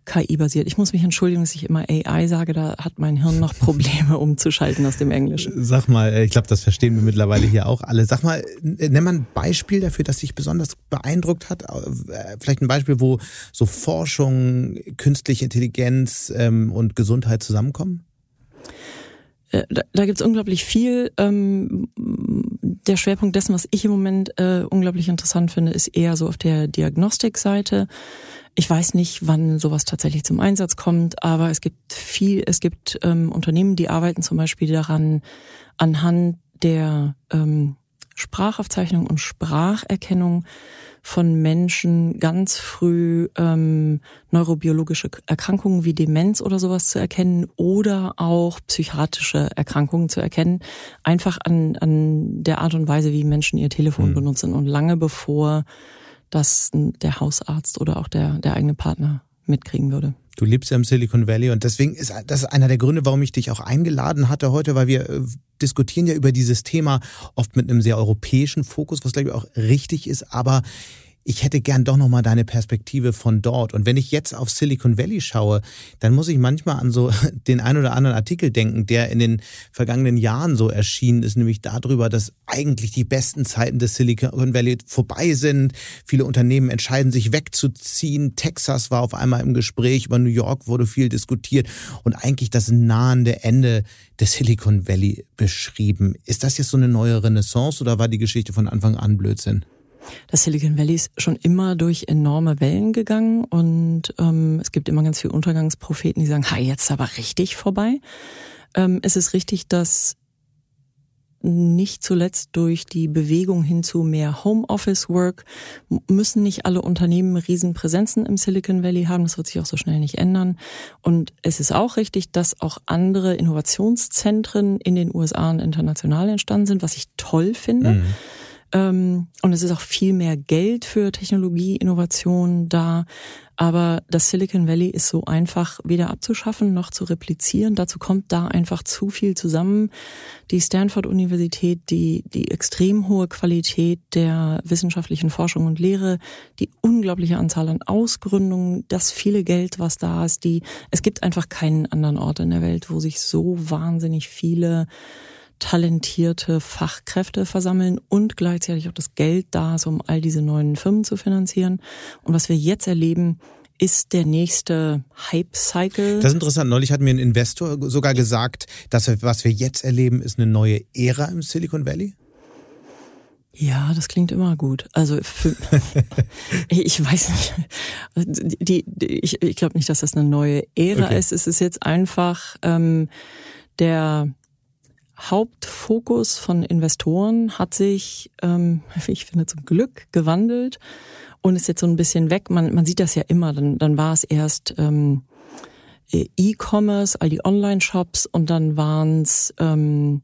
KI-basiert. Ich muss mich entschuldigen, dass ich immer AI sage, da hat mein Hirn noch Probleme umzuschalten aus dem Englischen. Sag mal, äh, ich glaube, das verstehen wir mittlerweile hier auch alle. Sag mal, nenn mal ein Beispiel dafür, das dich besonders beeindruckt hat. Äh, vielleicht ein Beispiel, wo so Forschung, künstliche Intelligenz ähm, und Gesundheit zusammenkommen? Äh, da, da gibt es unglaublich viel. Ähm, der Schwerpunkt dessen, was ich im Moment äh, unglaublich interessant finde, ist eher so auf der Diagnostikseite. Ich weiß nicht, wann sowas tatsächlich zum Einsatz kommt, aber es gibt viel, es gibt ähm, Unternehmen, die arbeiten zum Beispiel daran, anhand der ähm, Sprachaufzeichnung und Spracherkennung von Menschen ganz früh ähm, neurobiologische Erkrankungen wie Demenz oder sowas zu erkennen oder auch psychiatrische Erkrankungen zu erkennen, einfach an, an der Art und Weise, wie Menschen ihr Telefon mhm. benutzen und lange bevor das der Hausarzt oder auch der, der eigene Partner mitkriegen würde. Du lebst ja im Silicon Valley und deswegen ist das einer der Gründe, warum ich dich auch eingeladen hatte heute, weil wir äh, diskutieren ja über dieses Thema oft mit einem sehr europäischen Fokus, was glaube ich auch richtig ist, aber ich hätte gern doch nochmal deine Perspektive von dort. Und wenn ich jetzt auf Silicon Valley schaue, dann muss ich manchmal an so den ein oder anderen Artikel denken, der in den vergangenen Jahren so erschienen ist, nämlich darüber, dass eigentlich die besten Zeiten des Silicon Valley vorbei sind. Viele Unternehmen entscheiden sich wegzuziehen. Texas war auf einmal im Gespräch, über New York wurde viel diskutiert und eigentlich das nahende Ende des Silicon Valley beschrieben. Ist das jetzt so eine neue Renaissance oder war die Geschichte von Anfang an Blödsinn? Das Silicon Valley ist schon immer durch enorme Wellen gegangen und ähm, es gibt immer ganz viele Untergangspropheten, die sagen, ha, jetzt aber richtig vorbei. Ähm, es ist richtig, dass nicht zuletzt durch die Bewegung hin zu mehr Homeoffice-Work müssen nicht alle Unternehmen Riesenpräsenzen im Silicon Valley haben. Das wird sich auch so schnell nicht ändern. Und es ist auch richtig, dass auch andere Innovationszentren in den USA und international entstanden sind, was ich toll finde. Mhm. Ähm, und es ist auch viel mehr Geld für Technologie, Innovation da. Aber das Silicon Valley ist so einfach weder abzuschaffen noch zu replizieren. Dazu kommt da einfach zu viel zusammen. Die Stanford-Universität, die, die extrem hohe Qualität der wissenschaftlichen Forschung und Lehre, die unglaubliche Anzahl an Ausgründungen, das viele Geld, was da ist, die, es gibt einfach keinen anderen Ort in der Welt, wo sich so wahnsinnig viele talentierte Fachkräfte versammeln und gleichzeitig auch das Geld da ist, um all diese neuen Firmen zu finanzieren. Und was wir jetzt erleben, ist der nächste Hype-Cycle. Das ist interessant. Neulich hat mir ein Investor sogar gesagt, dass was wir jetzt erleben, ist eine neue Ära im Silicon Valley. Ja, das klingt immer gut. Also für, ich weiß nicht. Die, die, ich ich glaube nicht, dass das eine neue Ära okay. ist. Es ist jetzt einfach ähm, der Hauptfokus von Investoren hat sich, ähm, ich finde, zum Glück gewandelt und ist jetzt so ein bisschen weg. Man, man sieht das ja immer. Dann, dann war es erst ähm, E-Commerce, all die Online-Shops und dann waren es ähm,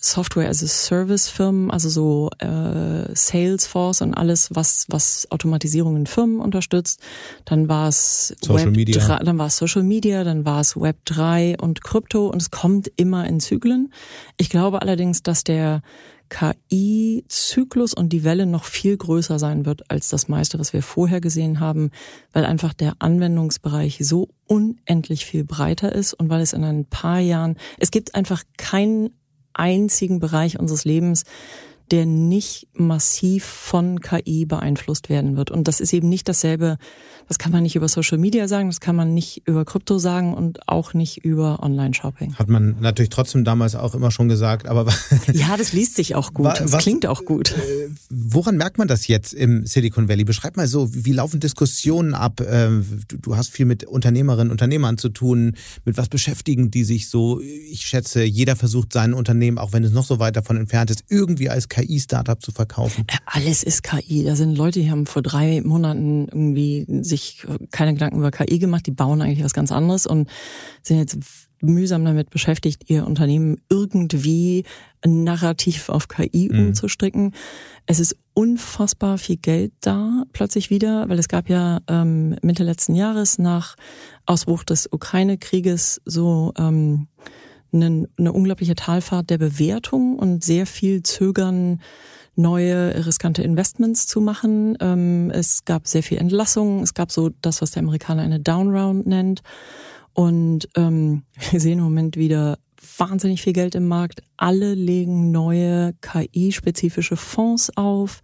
Software as a Service Firmen, also so äh, Salesforce und alles, was was Automatisierung in Firmen unterstützt. Dann war es Social Web Media. 3, dann war es Social Media, dann war es Web 3 und Krypto und es kommt immer in Zyklen. Ich glaube allerdings, dass der KI-Zyklus und die Welle noch viel größer sein wird als das meiste, was wir vorher gesehen haben, weil einfach der Anwendungsbereich so unendlich viel breiter ist und weil es in ein paar Jahren, es gibt einfach keinen einzigen Bereich unseres Lebens, der nicht massiv von KI beeinflusst werden wird. Und das ist eben nicht dasselbe, das kann man nicht über Social Media sagen, das kann man nicht über Krypto sagen und auch nicht über Online-Shopping. Hat man natürlich trotzdem damals auch immer schon gesagt, aber. ja, das liest sich auch gut, was, das klingt auch gut. Äh, woran merkt man das jetzt im Silicon Valley? Beschreib mal so, wie laufen Diskussionen ab? Ähm, du hast viel mit Unternehmerinnen, Unternehmern zu tun. Mit was beschäftigen die sich so? Ich schätze, jeder versucht sein Unternehmen, auch wenn es noch so weit davon entfernt ist, irgendwie als KI-Startup zu verkaufen? Äh, alles ist KI. Da sind Leute, die haben vor drei Monaten irgendwie sich keine Gedanken über KI gemacht. Die bauen eigentlich was ganz anderes und sind jetzt mühsam damit beschäftigt, ihr Unternehmen irgendwie narrativ auf KI mhm. umzustricken. Es ist unfassbar viel Geld da plötzlich wieder, weil es gab ja ähm, Mitte letzten Jahres nach Ausbruch des Ukraine-Krieges so ähm, eine, eine unglaubliche Talfahrt der Bewertung und sehr viel Zögern, neue riskante Investments zu machen. Ähm, es gab sehr viel Entlassungen. Es gab so das, was der Amerikaner eine Downround nennt. Und ähm, wir sehen im Moment wieder wahnsinnig viel Geld im Markt. Alle legen neue KI-spezifische Fonds auf,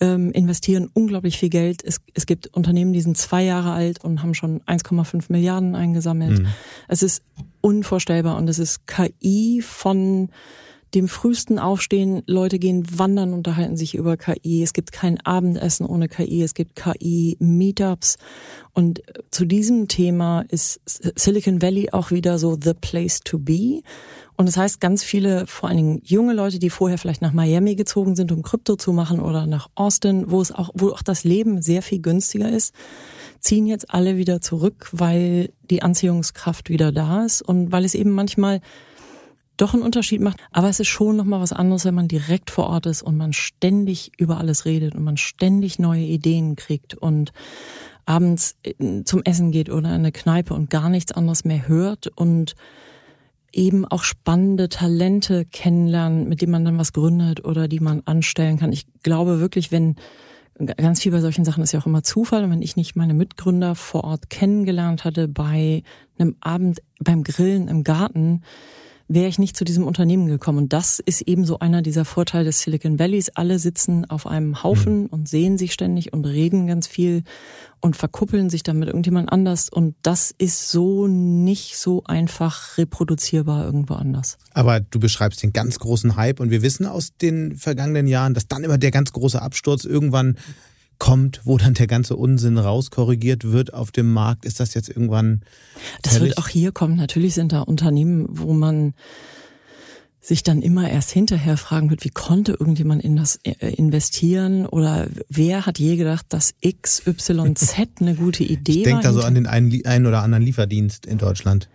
ähm, investieren unglaublich viel Geld. Es, es gibt Unternehmen, die sind zwei Jahre alt und haben schon 1,5 Milliarden eingesammelt. Mhm. Es ist unvorstellbar und es ist KI von dem frühesten Aufstehen, Leute gehen wandern, unterhalten sich über KI. Es gibt kein Abendessen ohne KI. Es gibt KI-Meetups. Und zu diesem Thema ist Silicon Valley auch wieder so the place to be. Und das heißt, ganz viele, vor allen Dingen junge Leute, die vorher vielleicht nach Miami gezogen sind, um Krypto zu machen oder nach Austin, wo es auch, wo auch das Leben sehr viel günstiger ist, ziehen jetzt alle wieder zurück, weil die Anziehungskraft wieder da ist und weil es eben manchmal doch einen Unterschied macht. Aber es ist schon nochmal was anderes, wenn man direkt vor Ort ist und man ständig über alles redet und man ständig neue Ideen kriegt und abends äh, zum Essen geht oder in eine Kneipe und gar nichts anderes mehr hört und eben auch spannende Talente kennenlernen, mit denen man dann was gründet oder die man anstellen kann. Ich glaube wirklich, wenn ganz viel bei solchen Sachen ist ja auch immer Zufall. Und wenn ich nicht meine Mitgründer vor Ort kennengelernt hatte bei einem Abend beim Grillen im Garten, wäre ich nicht zu diesem Unternehmen gekommen. Und das ist eben so einer dieser Vorteile des Silicon Valleys. Alle sitzen auf einem Haufen mhm. und sehen sich ständig und reden ganz viel und verkuppeln sich dann mit irgendjemand anders. Und das ist so nicht so einfach reproduzierbar irgendwo anders. Aber du beschreibst den ganz großen Hype und wir wissen aus den vergangenen Jahren, dass dann immer der ganz große Absturz irgendwann kommt, wo dann der ganze Unsinn rauskorrigiert wird auf dem Markt? Ist das jetzt irgendwann? Das wird auch hier kommen. Natürlich sind da Unternehmen, wo man sich dann immer erst hinterher fragen wird, wie konnte irgendjemand in das äh, investieren oder wer hat je gedacht, dass XYZ eine gute Idee ich denk war? Ich denke da so an den einen, einen oder anderen Lieferdienst in Deutschland.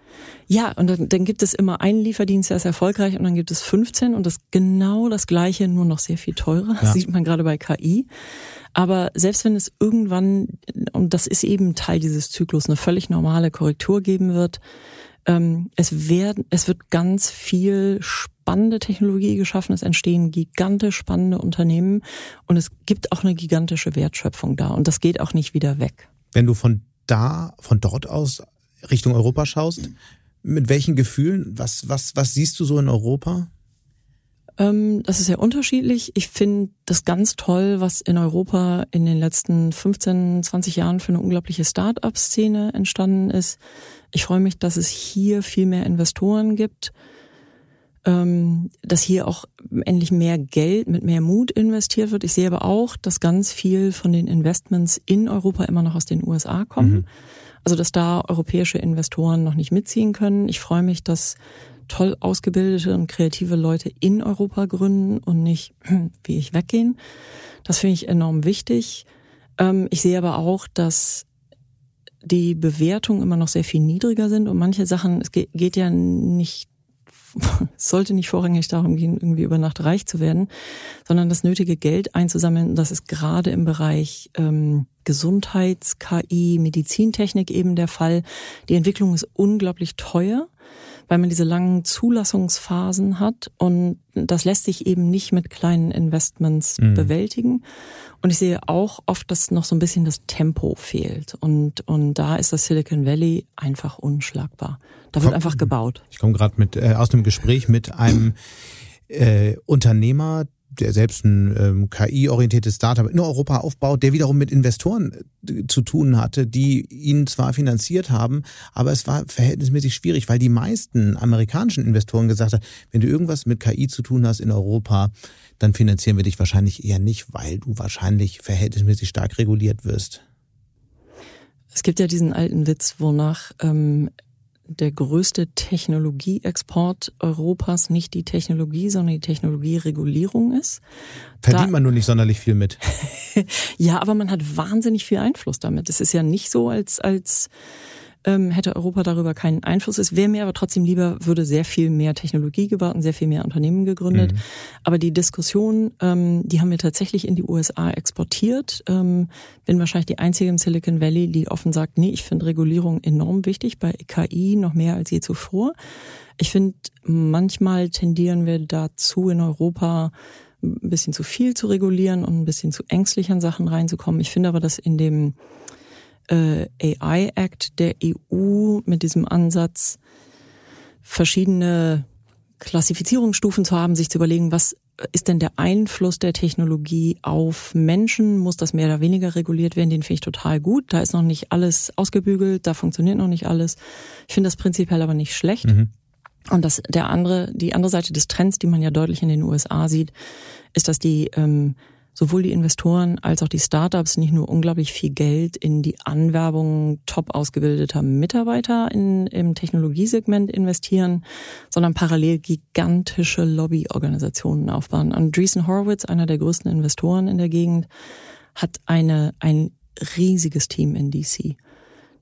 Ja, und dann, dann gibt es immer einen Lieferdienst, der ist erfolgreich und dann gibt es 15 und das genau das gleiche, nur noch sehr viel teurer. Ja. Das sieht man gerade bei KI. Aber selbst wenn es irgendwann, und das ist eben Teil dieses Zyklus, eine völlig normale Korrektur geben wird, ähm, es, werden, es wird ganz viel spannende Technologie geschaffen, es entstehen gigantisch spannende Unternehmen und es gibt auch eine gigantische Wertschöpfung da und das geht auch nicht wieder weg. Wenn du von da, von dort aus Richtung Europa schaust, mit welchen Gefühlen, was, was, was siehst du so in Europa? Ähm, das ist sehr unterschiedlich. Ich finde das ganz toll, was in Europa in den letzten 15, 20 Jahren für eine unglaubliche Start-up-Szene entstanden ist. Ich freue mich, dass es hier viel mehr Investoren gibt, ähm, dass hier auch endlich mehr Geld mit mehr Mut investiert wird. Ich sehe aber auch, dass ganz viel von den Investments in Europa immer noch aus den USA kommen. Mhm. Also dass da europäische Investoren noch nicht mitziehen können. Ich freue mich, dass toll ausgebildete und kreative Leute in Europa gründen und nicht wie ich weggehen. Das finde ich enorm wichtig. Ähm, ich sehe aber auch, dass die Bewertungen immer noch sehr viel niedriger sind und manche Sachen, es geht ja nicht es sollte nicht vorrangig darum gehen, irgendwie über Nacht reich zu werden, sondern das nötige Geld einzusammeln. Das ist gerade im Bereich ähm, Gesundheits-, KI, Medizintechnik eben der Fall. Die Entwicklung ist unglaublich teuer weil man diese langen Zulassungsphasen hat und das lässt sich eben nicht mit kleinen Investments mhm. bewältigen. Und ich sehe auch oft, dass noch so ein bisschen das Tempo fehlt und und da ist das Silicon Valley einfach unschlagbar. Da wird einfach gebaut. Ich komme gerade mit äh, aus dem Gespräch mit einem äh, Unternehmer, der selbst ein ähm, KI-orientiertes Startup in Europa aufbaut, der wiederum mit Investoren äh, zu tun hatte, die ihn zwar finanziert haben, aber es war verhältnismäßig schwierig, weil die meisten amerikanischen Investoren gesagt haben, wenn du irgendwas mit KI zu tun hast in Europa, dann finanzieren wir dich wahrscheinlich eher nicht, weil du wahrscheinlich verhältnismäßig stark reguliert wirst. Es gibt ja diesen alten Witz, wonach ähm, der größte Technologieexport Europas nicht die Technologie, sondern die Technologieregulierung ist. Verdient da, man nur nicht sonderlich viel mit. ja, aber man hat wahnsinnig viel Einfluss damit. Es ist ja nicht so, als, als ähm, hätte Europa darüber keinen Einfluss. Es wäre mir aber trotzdem lieber, würde sehr viel mehr Technologie gebaut und sehr viel mehr Unternehmen gegründet. Mhm. Aber die Diskussion, ähm, die haben wir tatsächlich in die USA exportiert. Ähm, bin wahrscheinlich die einzige im Silicon Valley, die offen sagt, nee, ich finde Regulierung enorm wichtig, bei KI noch mehr als je zuvor. Ich finde, manchmal tendieren wir dazu in Europa, ein bisschen zu viel zu regulieren und ein bisschen zu ängstlich an Sachen reinzukommen. Ich finde aber, dass in dem äh, AI Act der EU mit diesem Ansatz, verschiedene Klassifizierungsstufen zu haben, sich zu überlegen, was ist denn der Einfluss der Technologie auf Menschen? Muss das mehr oder weniger reguliert werden? Den finde ich total gut. Da ist noch nicht alles ausgebügelt, da funktioniert noch nicht alles. Ich finde das prinzipiell aber nicht schlecht. Mhm. Und das der andere, die andere Seite des Trends, die man ja deutlich in den USA sieht, ist, dass die ähm, sowohl die Investoren als auch die Startups nicht nur unglaublich viel Geld in die Anwerbung top ausgebildeter Mitarbeiter in, im Technologiesegment investieren, sondern parallel gigantische Lobbyorganisationen aufbauen. Andreessen Horowitz, einer der größten Investoren in der Gegend, hat eine, ein riesiges Team in DC,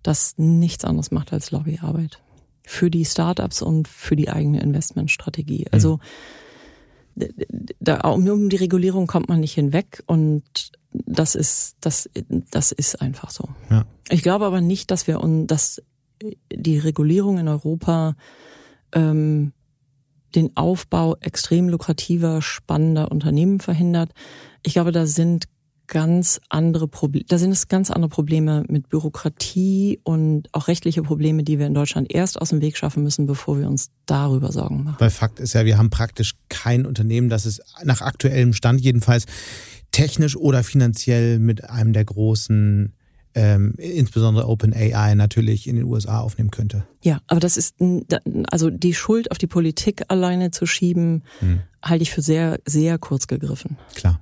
das nichts anderes macht als Lobbyarbeit für die Startups und für die eigene Investmentstrategie. Also mhm da, um die Regulierung kommt man nicht hinweg und das ist, das, das ist einfach so. Ja. Ich glaube aber nicht, dass wir und dass die Regulierung in Europa ähm, den Aufbau extrem lukrativer, spannender Unternehmen verhindert. Ich glaube, da sind ganz andere Probleme, da sind es ganz andere Probleme mit Bürokratie und auch rechtliche Probleme, die wir in Deutschland erst aus dem Weg schaffen müssen, bevor wir uns darüber Sorgen machen. Weil Fakt ist ja, wir haben praktisch kein Unternehmen, das es nach aktuellem Stand jedenfalls technisch oder finanziell mit einem der großen ähm, insbesondere OpenAI natürlich in den USA aufnehmen könnte. Ja, aber das ist, also die Schuld auf die Politik alleine zu schieben, hm. halte ich für sehr, sehr kurz gegriffen. Klar.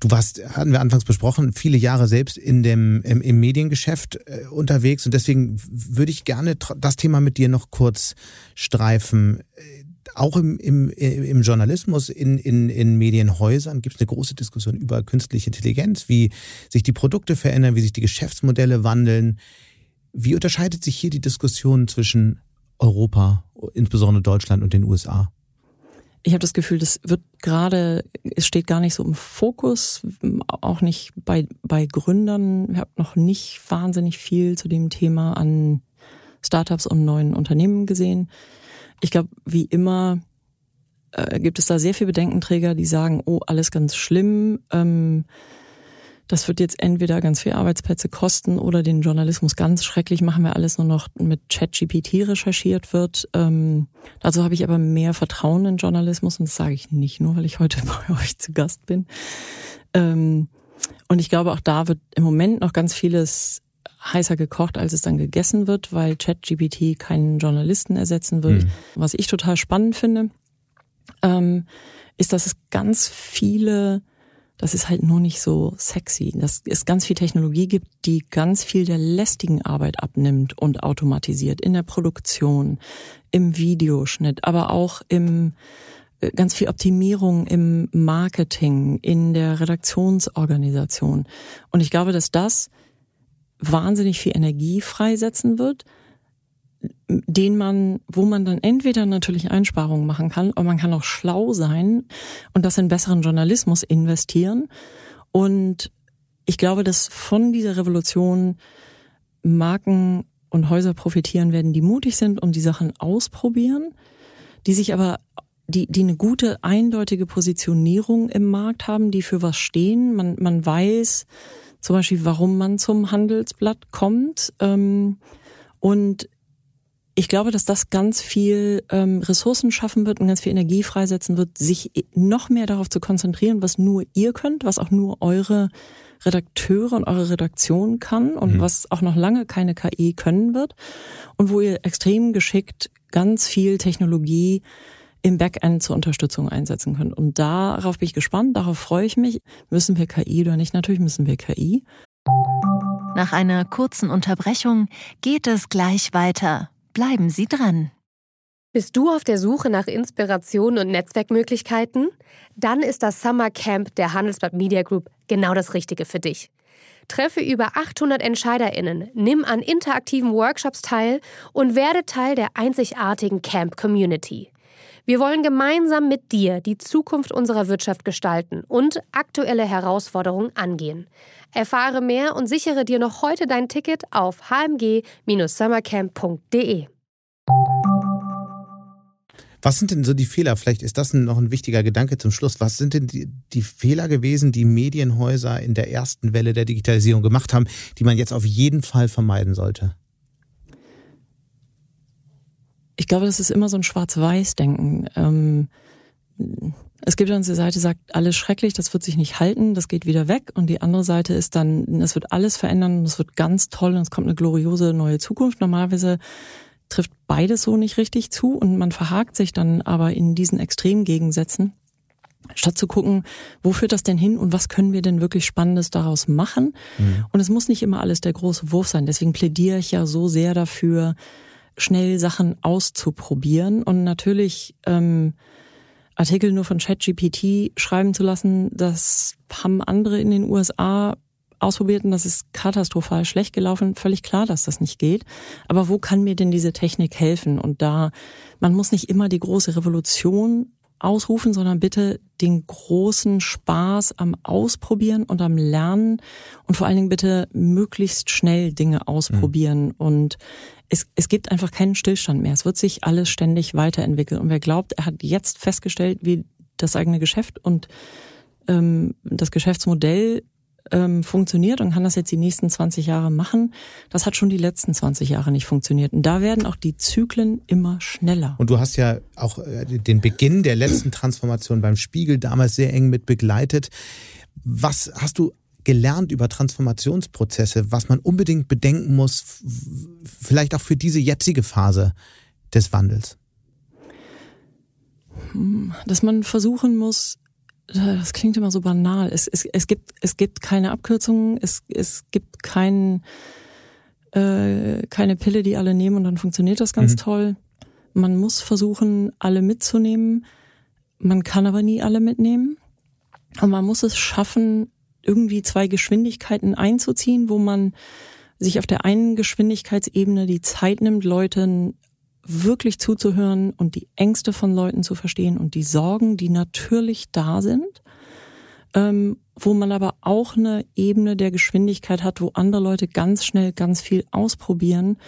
Du warst, hatten wir anfangs besprochen, viele Jahre selbst in dem, im, im Mediengeschäft äh, unterwegs und deswegen würde ich gerne das Thema mit dir noch kurz streifen. Auch im, im, im Journalismus, in, in, in Medienhäusern gibt es eine große Diskussion über künstliche Intelligenz, wie sich die Produkte verändern, wie sich die Geschäftsmodelle wandeln. Wie unterscheidet sich hier die Diskussion zwischen Europa, insbesondere Deutschland und den USA? Ich habe das Gefühl, das wird gerade, es steht gar nicht so im Fokus, auch nicht bei, bei Gründern. Ich habe noch nicht wahnsinnig viel zu dem Thema an Startups und neuen Unternehmen gesehen. Ich glaube, wie immer äh, gibt es da sehr viele Bedenkenträger, die sagen, oh, alles ganz schlimm. Ähm, das wird jetzt entweder ganz viel Arbeitsplätze kosten oder den Journalismus ganz schrecklich machen, weil alles nur noch mit ChatGPT recherchiert wird. Ähm, dazu habe ich aber mehr Vertrauen in Journalismus und das sage ich nicht nur, weil ich heute bei euch zu Gast bin. Ähm, und ich glaube, auch da wird im Moment noch ganz vieles heißer gekocht, als es dann gegessen wird, weil ChatGPT keinen Journalisten ersetzen wird. Mhm. Was ich total spannend finde, ähm, ist, dass es ganz viele das ist halt nur nicht so sexy. Dass es ganz viel Technologie gibt, die ganz viel der lästigen Arbeit abnimmt und automatisiert in der Produktion, im Videoschnitt, aber auch im äh, ganz viel Optimierung im Marketing, in der Redaktionsorganisation. Und ich glaube, dass das wahnsinnig viel Energie freisetzen wird, den man, wo man dann entweder natürlich Einsparungen machen kann, aber man kann auch schlau sein und das in besseren Journalismus investieren. Und ich glaube, dass von dieser Revolution Marken und Häuser profitieren werden, die mutig sind und die Sachen ausprobieren, die sich aber die, die eine gute, eindeutige Positionierung im Markt haben, die für was stehen. Man, man weiß zum Beispiel, warum man zum Handelsblatt kommt. Ähm, und ich glaube, dass das ganz viel ähm, Ressourcen schaffen wird und ganz viel Energie freisetzen wird, sich noch mehr darauf zu konzentrieren, was nur ihr könnt, was auch nur eure Redakteure und eure Redaktion kann und mhm. was auch noch lange keine KI können wird und wo ihr extrem geschickt ganz viel Technologie im Backend zur Unterstützung einsetzen könnt. Und darauf bin ich gespannt, darauf freue ich mich. Müssen wir KI oder nicht? Natürlich müssen wir KI. Nach einer kurzen Unterbrechung geht es gleich weiter. Bleiben Sie dran. Bist du auf der Suche nach Inspiration und Netzwerkmöglichkeiten? Dann ist das Summer Camp der Handelsblatt Media Group genau das Richtige für dich. Treffe über 800 EntscheiderInnen, nimm an interaktiven Workshops teil und werde Teil der einzigartigen Camp Community. Wir wollen gemeinsam mit dir die Zukunft unserer Wirtschaft gestalten und aktuelle Herausforderungen angehen. Erfahre mehr und sichere dir noch heute dein Ticket auf hmg-summercamp.de. Was sind denn so die Fehler? Vielleicht ist das noch ein wichtiger Gedanke zum Schluss. Was sind denn die, die, Fehler gewesen, die Medienhäuser in der ersten Welle der Digitalisierung gemacht haben, die man jetzt auf jeden Fall vermeiden sollte? Ich glaube, das ist immer so ein Schwarz-Weiß-Denken. Ähm, es gibt uns die Seite, sagt, alles schrecklich, das wird sich nicht halten, das geht wieder weg. Und die andere Seite ist dann, es wird alles verändern es wird ganz toll und es kommt eine gloriose neue Zukunft. Normalerweise trifft beides so nicht richtig zu und man verhakt sich dann aber in diesen Extremgegensätzen. Statt zu gucken, wo führt das denn hin und was können wir denn wirklich Spannendes daraus machen? Mhm. Und es muss nicht immer alles der große Wurf sein. Deswegen plädiere ich ja so sehr dafür, schnell Sachen auszuprobieren und natürlich ähm, Artikel nur von ChatGPT schreiben zu lassen, das haben andere in den USA ausprobiert und das ist katastrophal schlecht gelaufen. Völlig klar, dass das nicht geht. Aber wo kann mir denn diese Technik helfen? Und da, man muss nicht immer die große Revolution ausrufen, sondern bitte den großen Spaß am Ausprobieren und am Lernen und vor allen Dingen bitte möglichst schnell Dinge ausprobieren. Mhm. Und es, es gibt einfach keinen Stillstand mehr. Es wird sich alles ständig weiterentwickeln. Und wer glaubt, er hat jetzt festgestellt, wie das eigene Geschäft und ähm, das Geschäftsmodell ähm, funktioniert und kann das jetzt die nächsten 20 Jahre machen. Das hat schon die letzten 20 Jahre nicht funktioniert. Und da werden auch die Zyklen immer schneller. Und du hast ja auch äh, den Beginn der letzten Transformation beim Spiegel damals sehr eng mit begleitet. Was hast du gelernt über Transformationsprozesse, was man unbedingt bedenken muss, vielleicht auch für diese jetzige Phase des Wandels? Dass man versuchen muss, das klingt immer so banal. Es, es, es, gibt, es gibt keine Abkürzungen, es, es gibt kein, äh, keine Pille, die alle nehmen und dann funktioniert das ganz mhm. toll. Man muss versuchen, alle mitzunehmen. Man kann aber nie alle mitnehmen. Und man muss es schaffen, irgendwie zwei Geschwindigkeiten einzuziehen, wo man sich auf der einen Geschwindigkeitsebene die Zeit nimmt, Leuten wirklich zuzuhören und die Ängste von Leuten zu verstehen und die Sorgen, die natürlich da sind, ähm, wo man aber auch eine Ebene der Geschwindigkeit hat, wo andere Leute ganz schnell ganz viel ausprobieren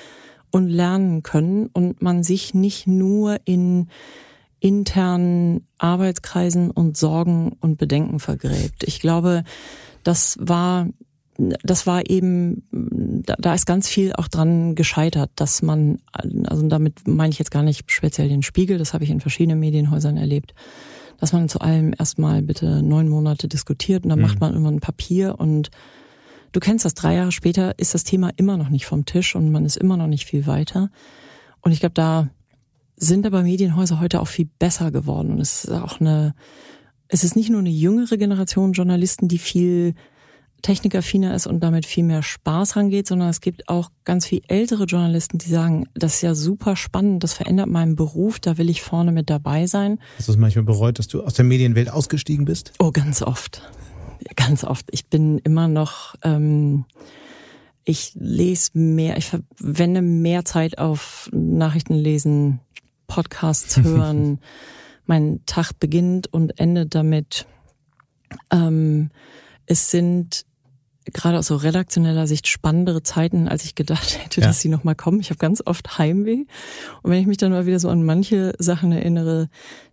und lernen können und man sich nicht nur in internen Arbeitskreisen und Sorgen und Bedenken vergräbt. Ich glaube, das war das war eben, da, da ist ganz viel auch dran gescheitert, dass man, also damit meine ich jetzt gar nicht speziell den Spiegel, das habe ich in verschiedenen Medienhäusern erlebt, dass man zu allem erstmal bitte neun Monate diskutiert und dann mhm. macht man irgendwann ein Papier und du kennst das, drei Jahre später ist das Thema immer noch nicht vom Tisch und man ist immer noch nicht viel weiter. Und ich glaube, da sind aber Medienhäuser heute auch viel besser geworden und es ist auch eine, es ist nicht nur eine jüngere Generation Journalisten, die viel technikaffiner ist und damit viel mehr Spaß rangeht, sondern es gibt auch ganz viel ältere Journalisten, die sagen, das ist ja super spannend, das verändert meinen Beruf, da will ich vorne mit dabei sein. Hast du es manchmal bereut, dass du aus der Medienwelt ausgestiegen bist? Oh, ganz oft. Ganz oft. Ich bin immer noch, ähm, ich lese mehr, ich verwende mehr Zeit auf Nachrichten lesen, Podcasts hören. Mein Tag beginnt und endet damit. Ähm, es sind gerade aus so redaktioneller Sicht spannendere Zeiten, als ich gedacht hätte, ja. dass sie nochmal kommen. Ich habe ganz oft Heimweh. Und wenn ich mich dann mal wieder so an manche Sachen erinnere,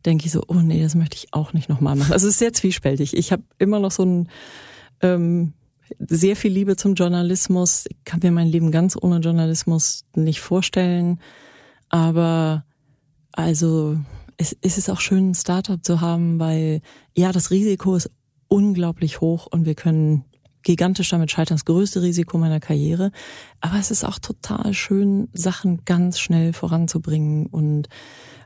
denke ich so, oh nee, das möchte ich auch nicht nochmal machen. Also es ist sehr zwiespältig. Ich habe immer noch so ein ähm, sehr viel Liebe zum Journalismus. Ich kann mir mein Leben ganz ohne Journalismus nicht vorstellen. Aber also es, es ist auch schön, ein Startup zu haben, weil ja, das Risiko ist unglaublich hoch und wir können gigantisch damit scheitern, das größte Risiko meiner Karriere. Aber es ist auch total schön, Sachen ganz schnell voranzubringen und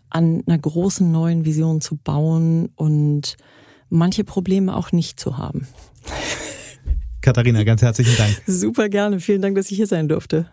an einer großen neuen Vision zu bauen und manche Probleme auch nicht zu haben. Katharina, ganz herzlichen Dank. Super gerne. Vielen Dank, dass ich hier sein durfte.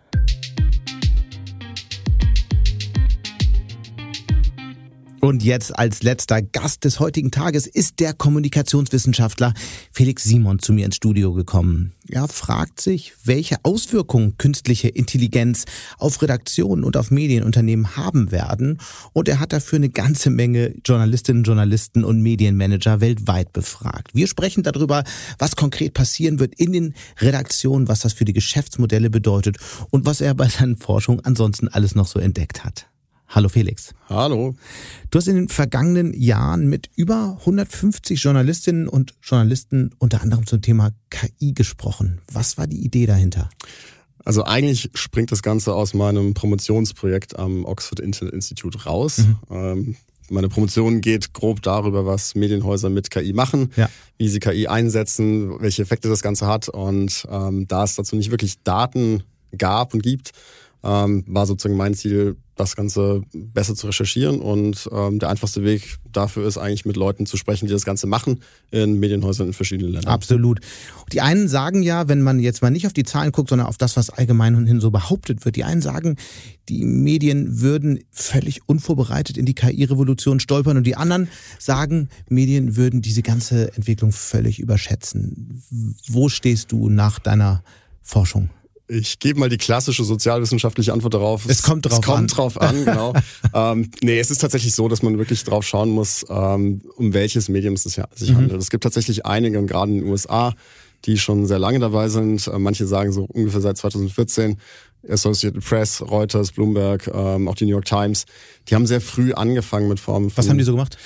Und jetzt als letzter Gast des heutigen Tages ist der Kommunikationswissenschaftler Felix Simon zu mir ins Studio gekommen. Er fragt sich, welche Auswirkungen künstliche Intelligenz auf Redaktionen und auf Medienunternehmen haben werden. Und er hat dafür eine ganze Menge Journalistinnen, Journalisten und Medienmanager weltweit befragt. Wir sprechen darüber, was konkret passieren wird in den Redaktionen, was das für die Geschäftsmodelle bedeutet und was er bei seinen Forschungen ansonsten alles noch so entdeckt hat. Hallo Felix. Hallo. Du hast in den vergangenen Jahren mit über 150 Journalistinnen und Journalisten unter anderem zum Thema KI gesprochen. Was war die Idee dahinter? Also eigentlich springt das Ganze aus meinem Promotionsprojekt am Oxford Internet Institute raus. Mhm. Ähm, meine Promotion geht grob darüber, was Medienhäuser mit KI machen, ja. wie sie KI einsetzen, welche Effekte das Ganze hat. Und ähm, da es dazu nicht wirklich Daten gab und gibt, ähm, war sozusagen mein Ziel, das Ganze besser zu recherchieren. Und ähm, der einfachste Weg dafür ist eigentlich mit Leuten zu sprechen, die das Ganze machen in Medienhäusern in verschiedenen Ländern. Absolut. Die einen sagen ja, wenn man jetzt mal nicht auf die Zahlen guckt, sondern auf das, was allgemein hin so behauptet wird, die einen sagen, die Medien würden völlig unvorbereitet in die KI-Revolution stolpern und die anderen sagen, Medien würden diese ganze Entwicklung völlig überschätzen. Wo stehst du nach deiner Forschung? Ich gebe mal die klassische sozialwissenschaftliche Antwort darauf. Es, es kommt drauf es kommt an. drauf an, genau. ähm, nee, es ist tatsächlich so, dass man wirklich drauf schauen muss, ähm, um welches Medium es sich mhm. handelt. Es gibt tatsächlich einige, und gerade in den USA, die schon sehr lange dabei sind. Äh, manche sagen so ungefähr seit 2014. Associated Press, Reuters, Bloomberg, ähm, auch die New York Times. Die haben sehr früh angefangen mit Formen von... Was haben die so gemacht?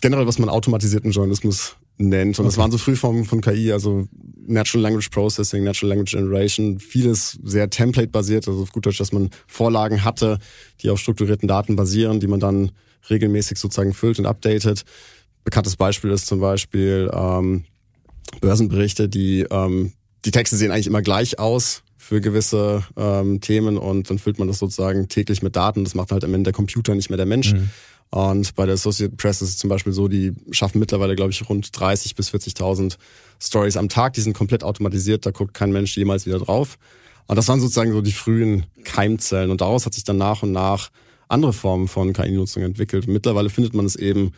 Generell, was man automatisierten Journalismus nennt. Und okay. das waren so Frühformen von KI, also Natural Language Processing, Natural Language Generation, vieles sehr template-basiert, also auf gut Deutsch, dass man Vorlagen hatte, die auf strukturierten Daten basieren, die man dann regelmäßig sozusagen füllt und updatet. Bekanntes Beispiel ist zum Beispiel ähm, Börsenberichte, die ähm, die Texte sehen eigentlich immer gleich aus für gewisse ähm, Themen und dann füllt man das sozusagen täglich mit Daten. Das macht halt am Ende der Computer, nicht mehr der Mensch. Mhm. Und bei der Associated Press ist es zum Beispiel so, die schaffen mittlerweile, glaube ich, rund 30 bis 40.000 Stories am Tag. Die sind komplett automatisiert, da guckt kein Mensch jemals wieder drauf. Und das waren sozusagen so die frühen Keimzellen. Und daraus hat sich dann nach und nach andere Formen von KI-Nutzung entwickelt. mittlerweile findet man es eben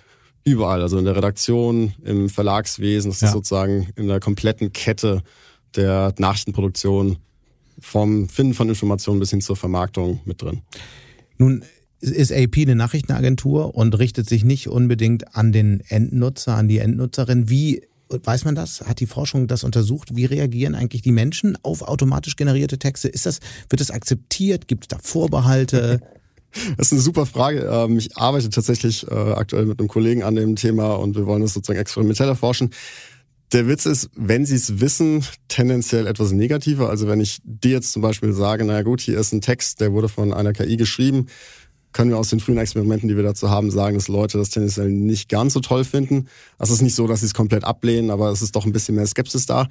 überall, also in der Redaktion, im Verlagswesen, das ja. ist sozusagen in der kompletten Kette der Nachrichtenproduktion vom Finden von Informationen bis hin zur Vermarktung mit drin. Nun ist AP eine Nachrichtenagentur und richtet sich nicht unbedingt an den Endnutzer, an die Endnutzerin. Wie weiß man das? Hat die Forschung das untersucht? Wie reagieren eigentlich die Menschen auf automatisch generierte Texte? Ist das, wird das akzeptiert? Gibt es da Vorbehalte? Das ist eine super Frage. Ähm, ich arbeite tatsächlich äh, aktuell mit einem Kollegen an dem Thema und wir wollen das sozusagen experimentell erforschen. Der Witz ist, wenn Sie es wissen, tendenziell etwas negativer. Also wenn ich dir jetzt zum Beispiel sage, naja gut, hier ist ein Text, der wurde von einer KI geschrieben, können wir aus den frühen Experimenten, die wir dazu haben, sagen, dass Leute das tendenziell nicht ganz so toll finden. Es ist nicht so, dass sie es komplett ablehnen, aber es ist doch ein bisschen mehr Skepsis da.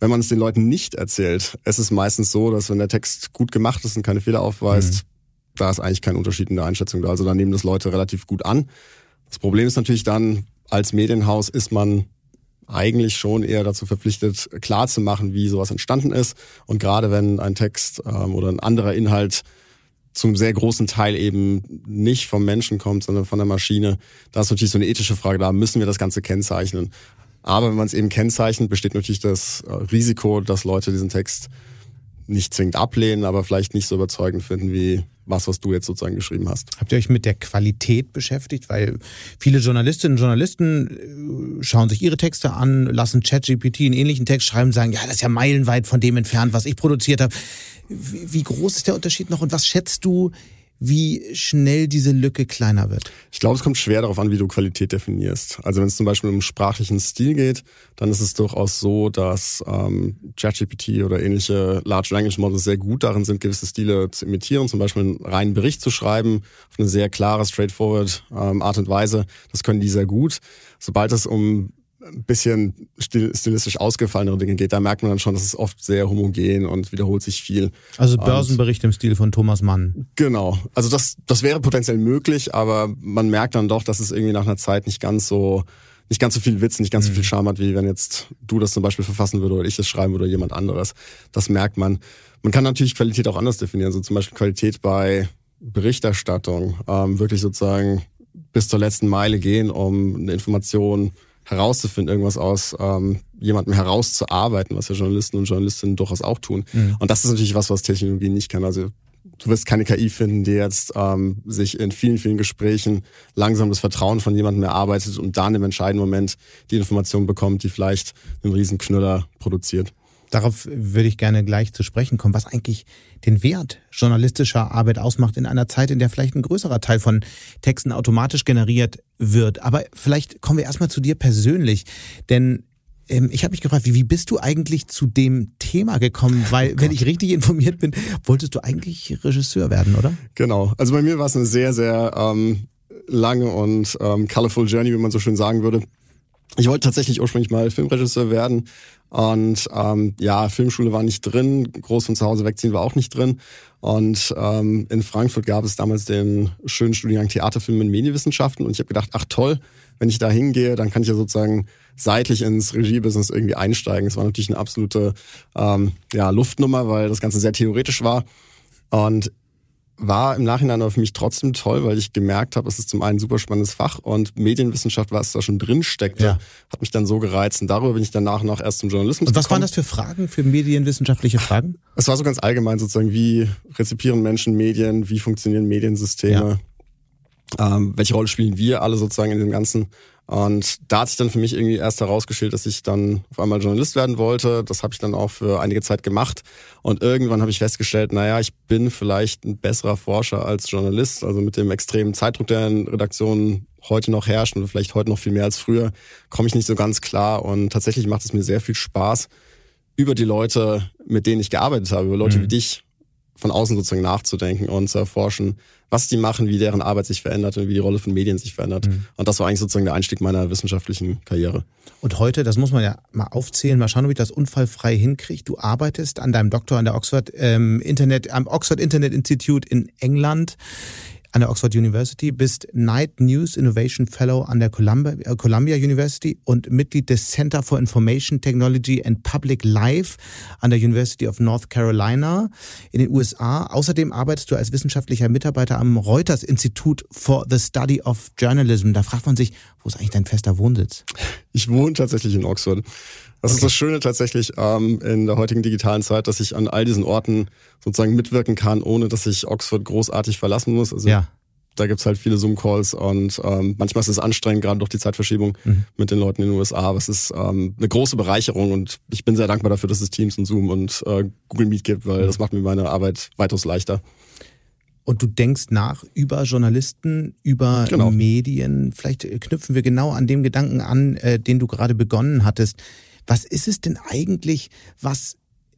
Wenn man es den Leuten nicht erzählt, es ist meistens so, dass wenn der Text gut gemacht ist und keine Fehler aufweist, mhm. da ist eigentlich kein Unterschied in der Einschätzung da. Also da nehmen das Leute relativ gut an. Das Problem ist natürlich dann, als Medienhaus ist man eigentlich schon eher dazu verpflichtet, klar zu machen, wie sowas entstanden ist. Und gerade wenn ein Text ähm, oder ein anderer Inhalt zum sehr großen Teil eben nicht vom Menschen kommt, sondern von der Maschine, da ist natürlich so eine ethische Frage, da müssen wir das Ganze kennzeichnen. Aber wenn man es eben kennzeichnet, besteht natürlich das äh, Risiko, dass Leute diesen Text nicht zwingend ablehnen, aber vielleicht nicht so überzeugend finden wie was, was du jetzt sozusagen geschrieben hast. Habt ihr euch mit der Qualität beschäftigt? Weil viele Journalistinnen und Journalisten äh, schauen sich ihre Texte an, lassen ChatGPT einen ähnlichen Text schreiben, sagen, ja, das ist ja meilenweit von dem entfernt, was ich produziert habe. Wie groß ist der Unterschied noch und was schätzt du, wie schnell diese Lücke kleiner wird? Ich glaube, es kommt schwer darauf an, wie du Qualität definierst. Also wenn es zum Beispiel um sprachlichen Stil geht, dann ist es durchaus so, dass ähm, ChatGPT oder ähnliche Large Language Models sehr gut darin sind, gewisse Stile zu imitieren, zum Beispiel einen reinen Bericht zu schreiben, auf eine sehr klare, straightforward ähm, Art und Weise. Das können die sehr gut. Sobald es um ein bisschen stilistisch ausgefallenere Dinge geht, da merkt man dann schon, dass es oft sehr homogen und wiederholt sich viel. Also Börsenbericht und, im Stil von Thomas Mann. Genau. Also das, das wäre potenziell möglich, aber man merkt dann doch, dass es irgendwie nach einer Zeit nicht ganz so, nicht ganz so viel Witz, nicht ganz mhm. so viel mhm. Charme hat, wie wenn jetzt du das zum Beispiel verfassen würde oder ich das schreiben würde oder jemand anderes. Das merkt man. Man kann natürlich Qualität auch anders definieren. So also zum Beispiel Qualität bei Berichterstattung. Ähm, wirklich sozusagen bis zur letzten Meile gehen, um eine Information herauszufinden, irgendwas aus ähm, jemandem herauszuarbeiten, was ja Journalisten und Journalistinnen durchaus auch tun. Mhm. Und das ist natürlich was, was Technologie nicht kann. Also du wirst keine KI finden, die jetzt ähm, sich in vielen, vielen Gesprächen langsam das Vertrauen von jemandem erarbeitet und dann im entscheidenden Moment die Information bekommt, die vielleicht einen riesen Knüller produziert. Darauf würde ich gerne gleich zu sprechen kommen, was eigentlich den Wert journalistischer Arbeit ausmacht in einer Zeit, in der vielleicht ein größerer Teil von Texten automatisch generiert wird. Aber vielleicht kommen wir erstmal zu dir persönlich, denn ähm, ich habe mich gefragt, wie, wie bist du eigentlich zu dem Thema gekommen? Weil, oh wenn ich richtig informiert bin, wolltest du eigentlich Regisseur werden, oder? Genau. Also bei mir war es eine sehr, sehr ähm, lange und ähm, colorful Journey, wie man so schön sagen würde. Ich wollte tatsächlich ursprünglich mal Filmregisseur werden, und ähm, ja, Filmschule war nicht drin, groß von zu Hause wegziehen war auch nicht drin. Und ähm, in Frankfurt gab es damals den schönen Studiengang Theaterfilm und Medienwissenschaften. Und ich habe gedacht, ach toll, wenn ich da hingehe, dann kann ich ja sozusagen seitlich ins Regiebusiness irgendwie einsteigen. Es war natürlich eine absolute ähm, ja, Luftnummer, weil das Ganze sehr theoretisch war. Und war im Nachhinein aber für mich trotzdem toll, weil ich gemerkt habe, es ist zum einen ein super spannendes Fach und Medienwissenschaft, was da schon drin steckte, ja. hat mich dann so gereizt und darüber bin ich danach noch erst zum Journalismus Und was gekommen. waren das für Fragen, für medienwissenschaftliche Fragen? Es war so ganz allgemein sozusagen, wie rezipieren Menschen Medien, wie funktionieren Mediensysteme, ja. ähm, welche Rolle spielen wir alle sozusagen in dem Ganzen Und da hat sich dann für mich irgendwie erst herausgestellt, dass ich dann auf einmal Journalist werden wollte. Das habe ich dann auch für einige Zeit gemacht. Und irgendwann habe ich festgestellt, naja, ich bin vielleicht ein besserer Forscher als Journalist. Also mit dem extremen Zeitdruck, der in Redaktionen heute noch herrscht und vielleicht heute noch viel mehr als früher, komme ich nicht so ganz klar. Und tatsächlich macht es mir sehr viel Spaß, über die Leute, mit denen ich gearbeitet habe, über Leute mhm. wie dich, von außen sozusagen nachzudenken und zu erforschen, was die machen, wie deren Arbeit sich verändert und wie die Rolle von Medien sich verändert. Mhm. Und das war eigentlich sozusagen der Einstieg meiner wissenschaftlichen Karriere. Und heute, das muss man ja mal aufzählen, mal schauen, ob ich das unfallfrei hinkriege. Du arbeitest an deinem Doktor an der Oxford ähm, Internet, am Oxford Internet Institute in England an der Oxford University, bist Night News Innovation Fellow an der Columbia, äh, Columbia University und Mitglied des Center for Information Technology and Public Life an der University of North Carolina in den USA. Außerdem arbeitest du als wissenschaftlicher Mitarbeiter am Reuters Institute for the Study of Journalism. Da fragt man sich, wo ist eigentlich dein fester Wohnsitz? Ich wohne tatsächlich in Oxford. Das okay. ist das Schöne tatsächlich ähm, in der heutigen digitalen Zeit, dass ich an all diesen Orten sozusagen mitwirken kann, ohne dass ich Oxford großartig verlassen muss. Also ja. da gibt's halt viele Zoom-Calls und ähm, manchmal ist es anstrengend, gerade durch die Zeitverschiebung mhm. mit den Leuten in den USA. Aber es ist ähm, eine große Bereicherung und ich bin sehr dankbar dafür, dass es Teams und Zoom und äh, Google Meet gibt, weil mhm. das macht mir meine Arbeit weitaus leichter. Und du denkst nach über Journalisten, über genau. Medien. Vielleicht knüpfen wir genau an dem Gedanken an, äh, den du gerade begonnen hattest. Was ist es denn eigentlich, was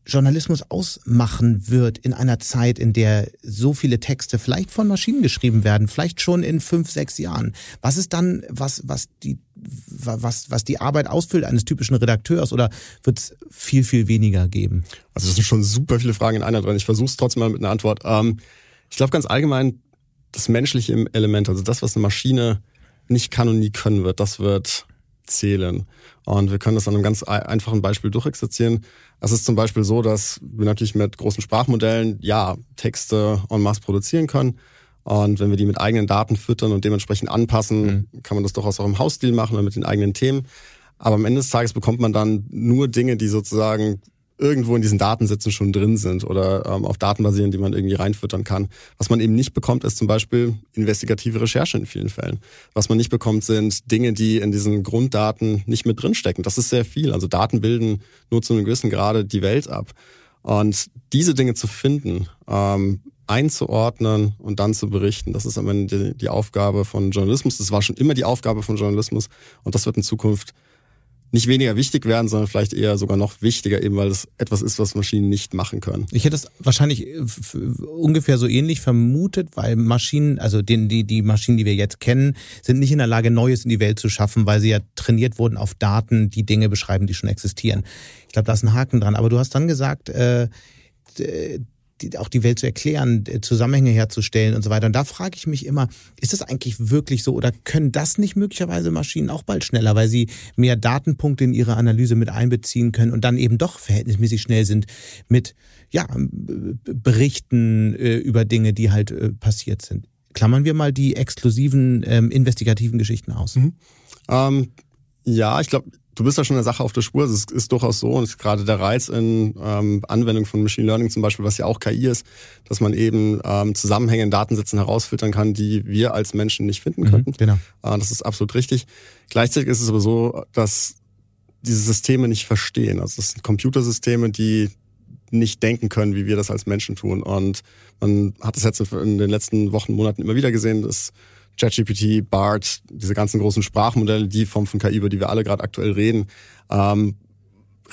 Journalismus ausmachen wird in einer Zeit, in der so viele Texte vielleicht von Maschinen geschrieben werden, vielleicht schon in fünf, sechs Jahren. Was ist dann, was, was die, was, was die Arbeit ausfüllt eines typischen Redakteurs oder wird es viel, viel weniger geben? Also das sind schon super viele Fragen in einer drin. Ich versuche es trotzdem mal mit einer Antwort. Ähm, ich glaube ganz allgemein, das menschliche Element, also das, was eine Maschine nicht kann und nie können wird, das wird zählen. Und wir können das an einem ganz einfachen Beispiel durchexerzieren. Es ist zum Beispiel so, dass wir natürlich mit großen Sprachmodellen ja Texte en masse produzieren können. Und wenn wir die mit eigenen Daten füttern und dementsprechend anpassen, mhm. kann man das durchaus auch im Hausstil machen oder mit den eigenen Themen. Aber am Ende des Tages bekommt man dann nur Dinge, die sozusagen irgendwo in diesen Datensätzen schon drin sind oder ähm, auf Daten basieren, die man irgendwie reinfüttern kann. Was man eben nicht bekommt, ist zum Beispiel investigative Recherche in vielen Fällen. Was man nicht bekommt, sind Dinge, die in diesen Grunddaten nicht mit drinstecken. Das ist sehr viel. Also Daten bilden nur zu einem gewissen Grade die Welt ab. Und diese Dinge zu finden, ähm, einzuordnen und dann zu berichten, das ist am Ende die, die Aufgabe von Journalismus. Das war schon immer die Aufgabe von Journalismus und das wird in Zukunft nicht weniger wichtig werden, sondern vielleicht eher sogar noch wichtiger, eben weil es etwas ist, was Maschinen nicht machen können. Ich hätte es wahrscheinlich äh, ungefähr so ähnlich vermutet, weil Maschinen, also den, die, die Maschinen, die wir jetzt kennen, sind nicht in der Lage, Neues in die Welt zu schaffen, weil sie ja trainiert wurden auf Daten, die Dinge beschreiben, die schon existieren. Ich glaube, da ist ein Haken dran. Aber du hast dann gesagt, äh, die, auch die Welt zu erklären, äh, Zusammenhänge herzustellen und so weiter. Und da frage ich mich immer, ist das eigentlich wirklich so oder können das nicht möglicherweise Maschinen auch bald schneller, weil sie mehr Datenpunkte in ihre Analyse mit einbeziehen können und dann eben doch verhältnismäßig schnell sind mit ja, Berichten äh, über Dinge, die halt äh, passiert sind. Klammern wir mal die exklusiven ähm, investigativen Geschichten aus. Mhm. Ähm, ja, ich glaube, du bist da schon der Sache auf der Spur. Es ist, ist durchaus so und ist gerade der Reiz in ähm, Anwendung von Machine Learning zum Beispiel, was ja auch KI ist, dass man eben ähm, Zusammenhänge in Datensätzen herausfiltern kann, die wir als Menschen nicht finden mhm, könnten. Genau. Äh, das ist absolut richtig. Gleichzeitig ist es aber so, dass diese Systeme nicht verstehen. Also es sind Computersysteme, die nicht denken können, wie wir das als Menschen tun. Und man hat es jetzt in den letzten Wochen, Monaten immer wieder gesehen, dass ChatGPT, BART, diese ganzen großen Sprachmodelle, die Form von KI, über die wir alle gerade aktuell reden, ähm,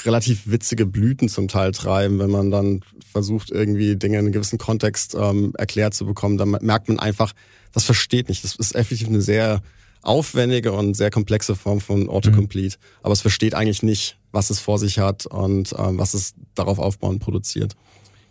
relativ witzige Blüten zum Teil treiben, wenn man dann versucht, irgendwie Dinge in einem gewissen Kontext ähm, erklärt zu bekommen. Dann merkt man einfach, das versteht nicht. Das ist effektiv eine sehr aufwendige und sehr komplexe Form von Autocomplete. Mhm. Aber es versteht eigentlich nicht, was es vor sich hat und ähm, was es darauf aufbauend produziert.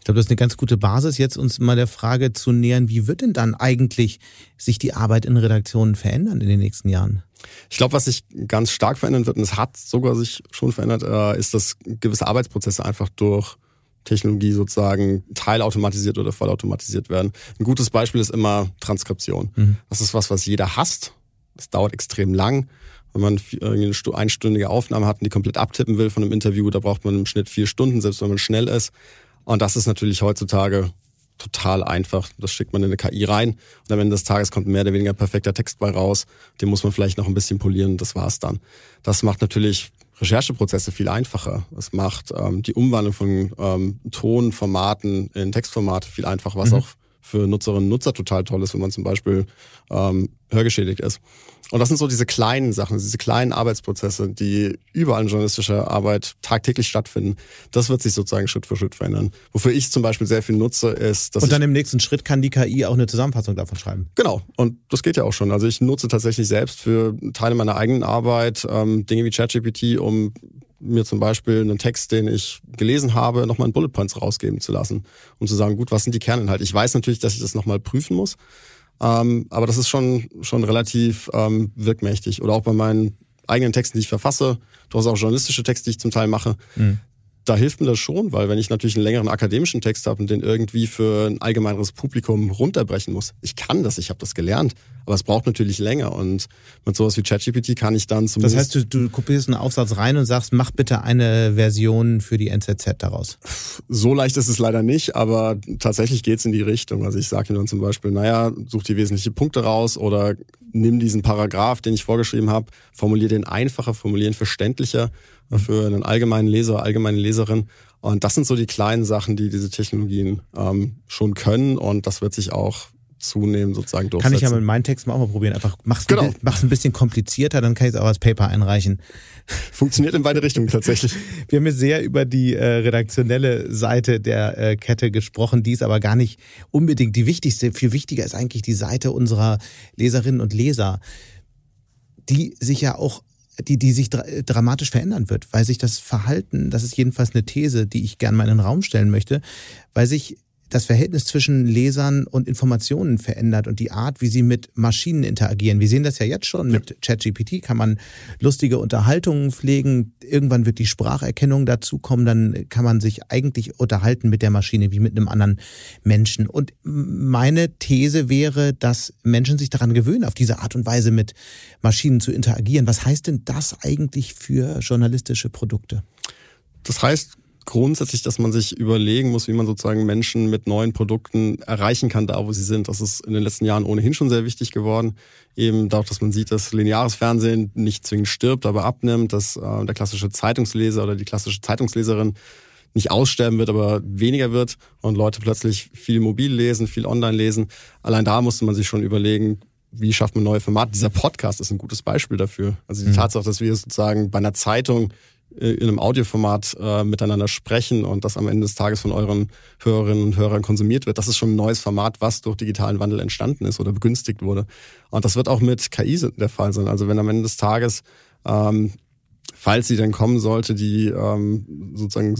Ich glaube, das ist eine ganz gute Basis, jetzt uns mal der Frage zu nähern, wie wird denn dann eigentlich sich die Arbeit in Redaktionen verändern in den nächsten Jahren? Ich glaube, was sich ganz stark verändern wird, und es hat sogar sich schon verändert, äh, ist, dass gewisse Arbeitsprozesse einfach durch Technologie sozusagen teilautomatisiert oder vollautomatisiert werden. Ein gutes Beispiel ist immer Transkription. Mhm. Das ist was, was jeder hasst. Das dauert extrem lang. Wenn man eine einstündige Aufnahme hat und die komplett abtippen will von einem Interview, da braucht man im Schnitt vier Stunden, selbst wenn man schnell ist. Und das ist natürlich heutzutage total einfach. Das schickt man in eine KI rein und am Ende des Tages kommt mehr oder weniger perfekter Text bei raus. Den muss man vielleicht noch ein bisschen polieren, das war's dann. Das macht natürlich Rechercheprozesse viel einfacher. Es macht ähm, die Umwandlung von ähm, Tonformaten in Textformate viel einfacher, was mhm. auch für Nutzerinnen und Nutzer total toll ist, wenn man zum Beispiel ähm, hörgeschädigt ist. Und das sind so diese kleinen Sachen, diese kleinen Arbeitsprozesse, die überall in journalistischer Arbeit tagtäglich stattfinden. Das wird sich sozusagen Schritt für Schritt verändern. Wofür ich zum Beispiel sehr viel nutze, ist, dass Und dann im nächsten Schritt kann die KI auch eine Zusammenfassung davon schreiben. Genau. Und das geht ja auch schon. Also ich nutze tatsächlich selbst für Teile meiner eigenen Arbeit ähm, Dinge wie ChatGPT, um mir zum Beispiel einen Text, den ich gelesen habe, nochmal in Bullet Points rausgeben zu lassen, um zu sagen, gut, was sind die Kerninhalte? Ich weiß natürlich, dass ich das nochmal prüfen muss, ähm, aber das ist schon, schon relativ ähm, wirkmächtig. Oder auch bei meinen eigenen Texten, die ich verfasse, du hast auch journalistische Texte, die ich zum Teil mache. Mhm da hilft mir das schon, weil wenn ich natürlich einen längeren akademischen Text habe und den irgendwie für ein allgemeineres Publikum runterbrechen muss, ich kann das, ich habe das gelernt, aber es braucht natürlich länger und mit sowas wie ChatGPT kann ich dann zumindest... Das heißt, du, du kopierst einen Aufsatz rein und sagst, mach bitte eine Version für die NZZ daraus. So leicht ist es leider nicht, aber tatsächlich geht's in die Richtung. Also ich sage ihm dann zum Beispiel, naja, such die wesentlichen Punkte raus oder nimm diesen Paragraph, den ich vorgeschrieben habe, formulier den einfacher, formulieren verständlicher für einen allgemeinen Leser, allgemeine Leserin. Und das sind so die kleinen Sachen, die diese Technologien ähm, schon können. Und das wird sich auch zunehmend sozusagen durchsetzen. Kann ich ja mit meinen Texten auch mal probieren. Einfach mach's, genau. ein, mach's ein bisschen komplizierter, dann kann ich es auch als Paper einreichen. Funktioniert in beide Richtungen tatsächlich. Wir haben jetzt sehr über die äh, redaktionelle Seite der äh, Kette gesprochen, die ist aber gar nicht unbedingt die wichtigste. Viel wichtiger ist eigentlich die Seite unserer Leserinnen und Leser, die sich ja auch die, die sich dra dramatisch verändern wird, weil sich das Verhalten, das ist jedenfalls eine These, die ich gerne mal in den Raum stellen möchte, weil sich das Verhältnis zwischen Lesern und Informationen verändert und die Art, wie sie mit Maschinen interagieren. Wir sehen das ja jetzt schon mit ChatGPT, kann man lustige Unterhaltungen pflegen. Irgendwann wird die Spracherkennung dazukommen, dann kann man sich eigentlich unterhalten mit der Maschine wie mit einem anderen Menschen. Und meine These wäre, dass Menschen sich daran gewöhnen, auf diese Art und Weise mit Maschinen zu interagieren. Was heißt denn das eigentlich für journalistische Produkte? Das heißt, grundsätzlich, dass man sich überlegen muss, wie man sozusagen Menschen mit neuen Produkten erreichen kann, da wo sie sind. Das ist in den letzten Jahren ohnehin schon sehr wichtig geworden. Eben dadurch, dass man sieht, dass lineares Fernsehen nicht zwingend stirbt, aber abnimmt, dass äh, der klassische Zeitungsleser oder die klassische Zeitungsleserin nicht aussterben wird, aber weniger wird und Leute plötzlich viel mobil lesen, viel online lesen. Allein da musste man sich schon überlegen, wie schafft man neue Formate? Dieser Podcast ist ein gutes Beispiel dafür. Also die mhm. Tatsache, dass wir sozusagen bei einer Zeitung in einem Audioformat äh, miteinander sprechen und das am Ende des Tages von euren Hörerinnen und Hörern konsumiert wird. Das ist schon ein neues Format, was durch digitalen Wandel entstanden ist oder begünstigt wurde. Und das wird auch mit KI der Fall sein. Also wenn am Ende des Tages, ähm, falls sie denn kommen sollte, die ähm, sozusagen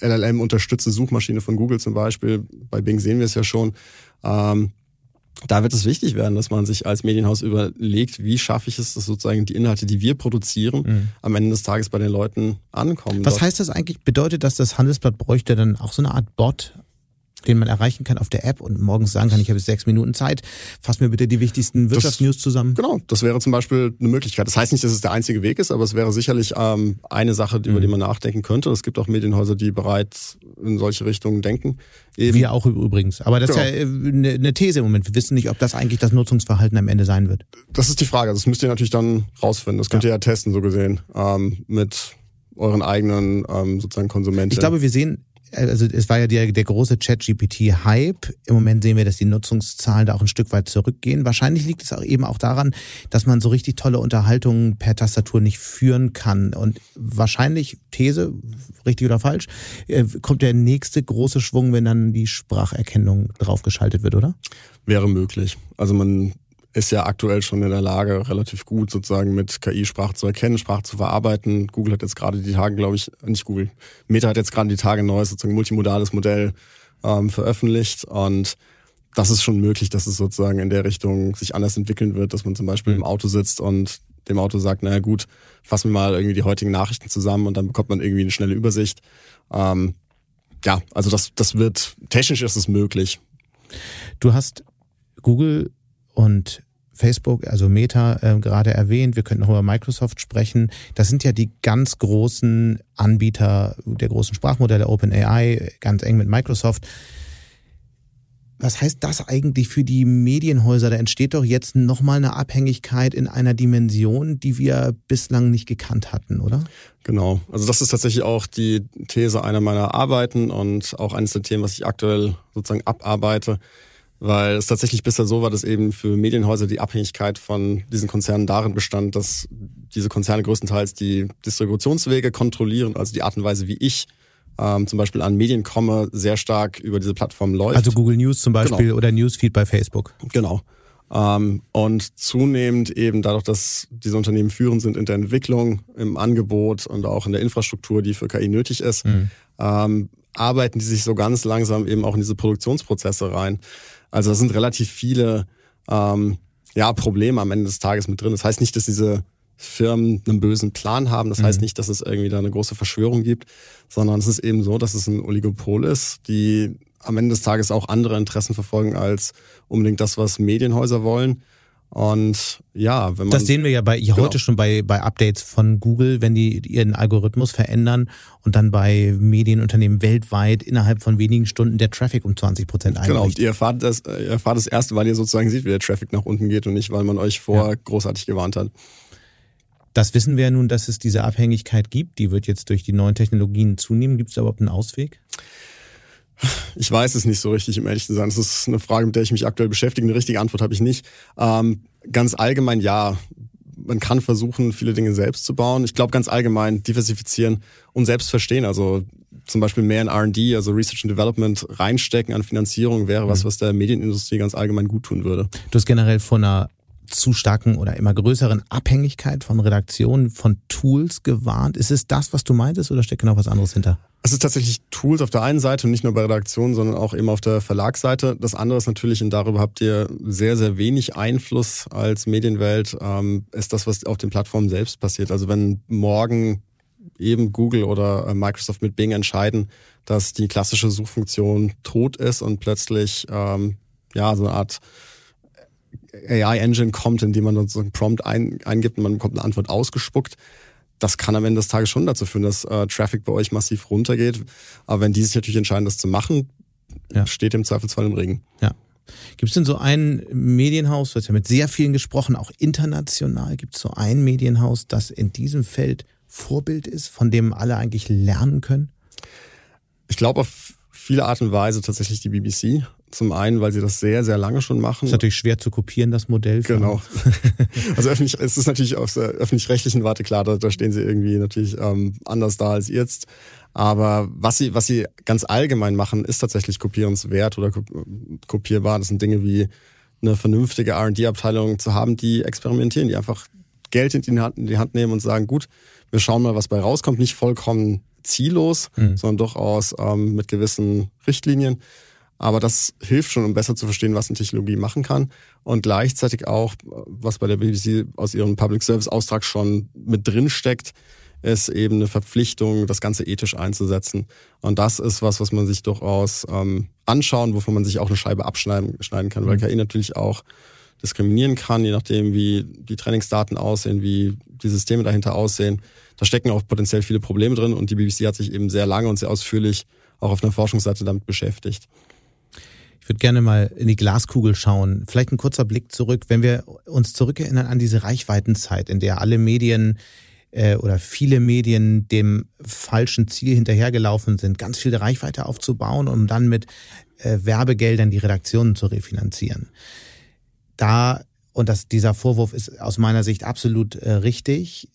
LLM-unterstützte Suchmaschine von Google zum Beispiel, bei Bing sehen wir es ja schon, ähm, da wird es wichtig werden, dass man sich als Medienhaus überlegt, wie schaffe ich es, dass sozusagen die Inhalte, die wir produzieren, mhm. am Ende des Tages bei den Leuten ankommen. Was heißt das eigentlich? Bedeutet das, das Handelsblatt bräuchte dann auch so eine Art Bot, den man erreichen kann auf der App und morgens sagen kann, ich habe jetzt sechs Minuten Zeit, fass mir bitte die wichtigsten Wirtschaftsnews zusammen. Genau, das wäre zum Beispiel eine Möglichkeit. Das heißt nicht, dass es der einzige Weg ist, aber es wäre sicherlich ähm, eine Sache, über mhm. die man nachdenken könnte. Es gibt auch Medienhäuser, die bereits in solche Richtungen denken. Eben. Wir auch übrigens. Aber das genau. ist ja eine, äh, eine These im Moment. Wir wissen nicht, ob das eigentlich das Nutzungsverhalten am Ende sein wird. Das ist die Frage. Das müsst ihr natürlich dann rausfinden. Das könnt ja. ihr ja testen, so gesehen, ähm, mit euren eigenen ähm, sozusagen Konsumenten. Ich glaube, wir sehen also es war ja der, der große Chat-GPT-Hype. Im Moment sehen wir, dass die Nutzungszahlen da auch ein Stück weit zurückgehen. Wahrscheinlich liegt es auch eben auch daran, dass man so richtig tolle Unterhaltungen per Tastatur nicht führen kann. Und wahrscheinlich, These, richtig oder falsch, äh, kommt der nächste große Schwung, wenn dann die Spracherkennung draufgeschaltet wird, oder? Wäre möglich. Also man ist ja aktuell schon in der Lage, relativ gut sozusagen mit KI Sprache zu erkennen, Sprache zu verarbeiten. Google hat jetzt gerade die Tage, glaube ich, nicht Google, Meta hat jetzt gerade die Tage ein neues sozusagen multimodales Modell ähm, veröffentlicht und das ist schon möglich, dass es sozusagen in der Richtung sich anders entwickeln wird, dass man zum Beispiel im Auto sitzt und dem Auto sagt, naja gut, fassen wir mal irgendwie die heutigen Nachrichten zusammen und dann bekommt man irgendwie eine schnelle Übersicht. Ähm, ja, also das, das wird, technisch ist es möglich. Du hast Google und Facebook, also Meta, äh, gerade erwähnt. Wir könnten noch über Microsoft sprechen. Das sind ja die ganz großen Anbieter der großen Sprachmodelle, OpenAI, ganz eng mit Microsoft. Was heißt das eigentlich für die Medienhäuser? Da entsteht doch jetzt nochmal eine Abhängigkeit in einer Dimension, die wir bislang nicht gekannt hatten, oder? Genau. Also das ist tatsächlich auch die These einer meiner Arbeiten und auch eines der Themen, was ich aktuell sozusagen abarbeite, weil es tatsächlich bisher so war, dass eben für Medienhäuser die Abhängigkeit von diesen Konzernen darin bestand, dass diese Konzerne größtenteils die Distributionswege kontrollieren, also die Art und Weise, wie ich ähm, zum Beispiel an Medien komme, sehr stark über diese Plattform läuft. Also Google News zum Beispiel genau. oder Newsfeed bei Facebook. Genau. Ähm, und zunehmend eben dadurch, dass diese Unternehmen führend sind in der Entwicklung, im Angebot und auch in der Infrastruktur, die für KI nötig ist, mhm. ähm, arbeiten die sich so ganz langsam eben auch in diese Produktionsprozesse rein. Also da sind relativ viele ähm, ja, Probleme am Ende des Tages mit drin. Das heißt nicht, dass diese Firmen einen bösen Plan haben. Das mhm. heißt nicht, dass es irgendwie da eine große Verschwörung gibt, sondern es ist eben so, dass es ein Oligopol ist, die am Ende des Tages auch andere Interessen verfolgen als unbedingt das, was Medienhäuser wollen. Und ja, wenn man. Das sehen wir ja bei genau. heute schon bei, bei Updates von Google, wenn die ihren Algorithmus verändern und dann bei Medienunternehmen weltweit innerhalb von wenigen Stunden der Traffic um 20 Prozent einbricht. Genau, ihr erfahrt das, ihr erfahrt das erste, weil ihr sozusagen seht, wie der Traffic nach unten geht und nicht, weil man euch vor ja. großartig gewarnt hat. Das wissen wir ja nun, dass es diese Abhängigkeit gibt. Die wird jetzt durch die neuen Technologien zunehmen. Gibt es da überhaupt einen Ausweg? Ich weiß es nicht so richtig, um ehrlich zu sein. Das ist eine Frage, mit der ich mich aktuell beschäftige. Eine richtige Antwort habe ich nicht. Ähm, ganz allgemein ja. Man kann versuchen, viele Dinge selbst zu bauen. Ich glaube ganz allgemein diversifizieren und selbst verstehen. Also zum Beispiel mehr in R&D, also Research and Development reinstecken an Finanzierung wäre was, mhm. was der Medienindustrie ganz allgemein gut tun würde. Du hast generell von einer zu starken oder immer größeren Abhängigkeit von Redaktionen, von Tools gewarnt. Ist es das, was du meintest oder steckt genau was anderes hinter? Es ist tatsächlich Tools auf der einen Seite und nicht nur bei Redaktionen, sondern auch eben auf der Verlagsseite. Das andere ist natürlich, und darüber habt ihr sehr, sehr wenig Einfluss als Medienwelt, ähm, ist das, was auf den Plattformen selbst passiert. Also wenn morgen eben Google oder äh, Microsoft mit Bing entscheiden, dass die klassische Suchfunktion tot ist und plötzlich ähm, ja so eine Art AI-Engine kommt, in dem man so einen Prompt ein, eingibt und man bekommt eine Antwort ausgespuckt. Das kann am Ende des Tages schon dazu führen, dass äh, Traffic bei euch massiv runtergeht. Aber wenn die sich natürlich entscheiden, das zu machen, ja. steht im Zweifelsfall im Regen. Ja. Gibt es denn so ein Medienhaus, du hast ja mit sehr vielen gesprochen, auch international, gibt es so ein Medienhaus, das in diesem Feld Vorbild ist, von dem alle eigentlich lernen können? Ich glaube auf viele Art und Weise tatsächlich die BBC. Zum einen, weil sie das sehr, sehr lange schon machen. Ist natürlich schwer zu kopieren, das Modell. Genau. also öffentlich, es ist natürlich aus der öffentlich-rechtlichen Warte klar, da, da stehen sie irgendwie natürlich ähm, anders da als jetzt. Aber was sie, was sie ganz allgemein machen, ist tatsächlich kopierenswert oder kopierbar. Das sind Dinge wie eine vernünftige R&D-Abteilung zu haben, die experimentieren, die einfach Geld in die, Hand, in die Hand nehmen und sagen, gut, wir schauen mal, was bei rauskommt. Nicht vollkommen ziellos, mhm. sondern durchaus ähm, mit gewissen Richtlinien. Aber das hilft schon, um besser zu verstehen, was eine Technologie machen kann. Und gleichzeitig auch, was bei der BBC aus ihrem Public Service Austrag schon mit drin steckt, ist eben eine Verpflichtung, das Ganze ethisch einzusetzen. Und das ist was, was man sich durchaus ähm, anschauen, wovon man sich auch eine Scheibe abschneiden schneiden kann, weil mhm. KI natürlich auch diskriminieren kann, je nachdem, wie die Trainingsdaten aussehen, wie die Systeme dahinter aussehen. Da stecken auch potenziell viele Probleme drin und die BBC hat sich eben sehr lange und sehr ausführlich auch auf einer Forschungsseite damit beschäftigt. Ich würde gerne mal in die Glaskugel schauen. Vielleicht ein kurzer Blick zurück, wenn wir uns zurückerinnern an diese Reichweitenzeit, in der alle Medien äh, oder viele Medien dem falschen Ziel hinterhergelaufen sind, ganz viel Reichweite aufzubauen, um dann mit äh, Werbegeldern die Redaktionen zu refinanzieren. Da und das, dieser Vorwurf ist aus meiner Sicht absolut äh, richtig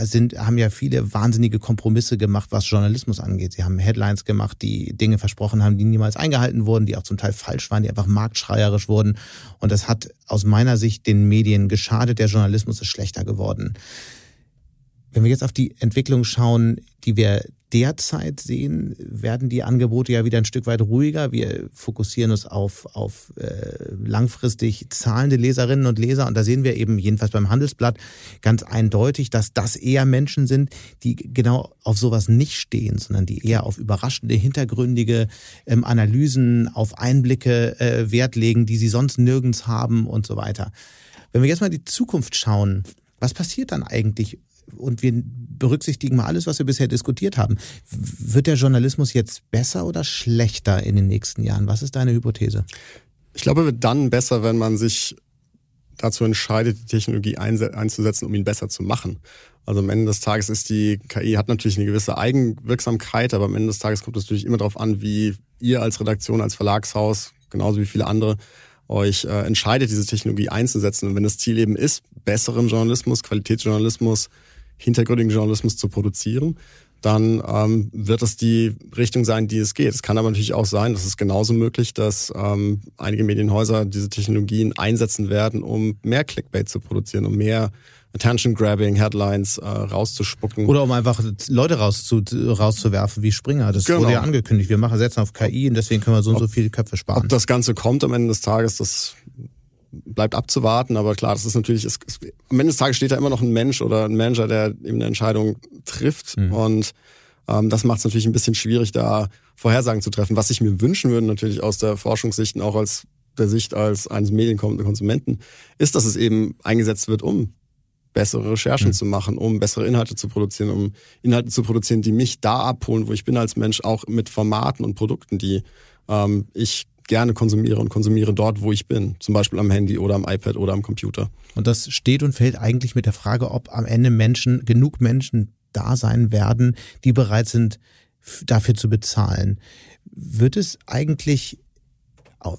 sind, haben ja viele wahnsinnige Kompromisse gemacht, was Journalismus angeht. Sie haben Headlines gemacht, die Dinge versprochen haben, die niemals eingehalten wurden, die auch zum Teil falsch waren, die einfach marktschreierisch wurden. Und das hat aus meiner Sicht den Medien geschadet. Der Journalismus ist schlechter geworden. Wenn wir jetzt auf die Entwicklung schauen, die wir derzeit sehen, werden die Angebote ja wieder ein Stück weit ruhiger. Wir fokussieren uns auf, auf äh, langfristig zahlende Leserinnen und Leser. Und da sehen wir eben, jedenfalls beim Handelsblatt, ganz eindeutig, dass das eher Menschen sind, die genau auf sowas nicht stehen, sondern die eher auf überraschende, hintergründige ähm, Analysen, auf Einblicke äh, Wert legen, die sie sonst nirgends haben und so weiter. Wenn wir jetzt mal die Zukunft schauen, was passiert dann eigentlich und wir berücksichtigen mal alles, was wir bisher diskutiert haben. Wird der Journalismus jetzt besser oder schlechter in den nächsten Jahren? Was ist deine Hypothese? Ich glaube, wird dann besser, wenn man sich dazu entscheidet, die Technologie einzusetzen, um ihn besser zu machen. Also am Ende des Tages ist die KI hat natürlich eine gewisse Eigenwirksamkeit, aber am Ende des Tages kommt es natürlich immer darauf an, wie ihr als Redaktion, als Verlagshaus, genauso wie viele andere, euch äh, entscheidet, diese Technologie einzusetzen. Und wenn das Ziel eben ist, besseren Journalismus, Qualitätsjournalismus, hintergründigen Journalismus zu produzieren, dann ähm, wird es die Richtung sein, die es geht. Es kann aber natürlich auch sein, dass es genauso möglich, dass ähm, einige Medienhäuser diese Technologien einsetzen werden, um mehr Clickbait zu produzieren, um mehr Attention-Grabbing, Headlines äh, rauszuspucken. Oder um einfach Leute rauszu, rauszuwerfen wie Springer. Das genau. wurde ja angekündigt. Wir machen setzen auf KI und deswegen können wir so und so viele Köpfe sparen. Ob das Ganze kommt am Ende des Tages, das bleibt abzuwarten. Aber klar, das ist natürlich, es, es, am Ende des Tages steht da immer noch ein Mensch oder ein Manager, der eben eine Entscheidung trifft. Mhm. Und ähm, das macht es natürlich ein bisschen schwierig, da Vorhersagen zu treffen. Was ich mir wünschen würde, natürlich aus der Forschungssicht und auch aus der Sicht als eines Medienkonsumenten, ist, dass es eben eingesetzt wird, um bessere Recherchen mhm. zu machen, um bessere Inhalte zu produzieren, um Inhalte zu produzieren, die mich da abholen, wo ich bin als Mensch, auch mit Formaten und Produkten, die ähm, ich gerne konsumiere und konsumiere dort, wo ich bin, zum Beispiel am Handy oder am iPad oder am Computer. Und das steht und fällt eigentlich mit der Frage, ob am Ende Menschen, genug Menschen da sein werden, die bereit sind, dafür zu bezahlen. Wird es eigentlich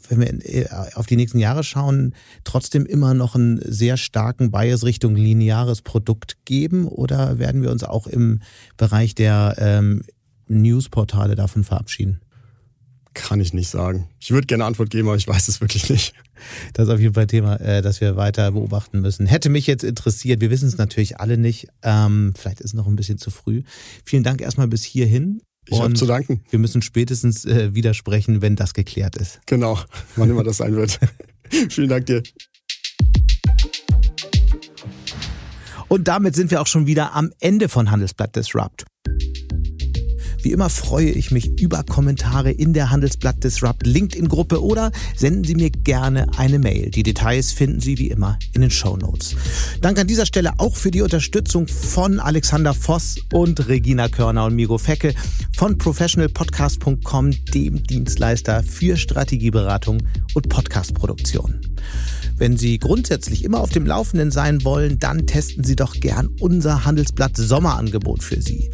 wenn wir äh, auf die nächsten Jahre schauen, trotzdem immer noch einen sehr starken Bias Richtung lineares Produkt geben? Oder werden wir uns auch im Bereich der ähm, Newsportale davon verabschieden? Kann ich nicht sagen. Ich würde gerne Antwort geben, aber ich weiß es wirklich nicht. Das ist auf jeden Fall ein Thema, äh, das wir weiter beobachten müssen. Hätte mich jetzt interessiert. Wir wissen es natürlich alle nicht. Ähm, vielleicht ist es noch ein bisschen zu früh. Vielen Dank erstmal bis hierhin. Ich habe zu danken. Wir müssen spätestens äh, widersprechen, wenn das geklärt ist. Genau, wann immer das sein wird. Vielen Dank dir. Und damit sind wir auch schon wieder am Ende von Handelsblatt Disrupt. Wie immer freue ich mich über Kommentare in der Handelsblatt Disrupt LinkedIn-Gruppe oder senden Sie mir gerne eine Mail. Die Details finden Sie wie immer in den Show Notes. Danke an dieser Stelle auch für die Unterstützung von Alexander Voss und Regina Körner und Migo Fecke von professionalpodcast.com, dem Dienstleister für Strategieberatung und Podcastproduktion. Wenn Sie grundsätzlich immer auf dem Laufenden sein wollen, dann testen Sie doch gern unser Handelsblatt Sommerangebot für Sie.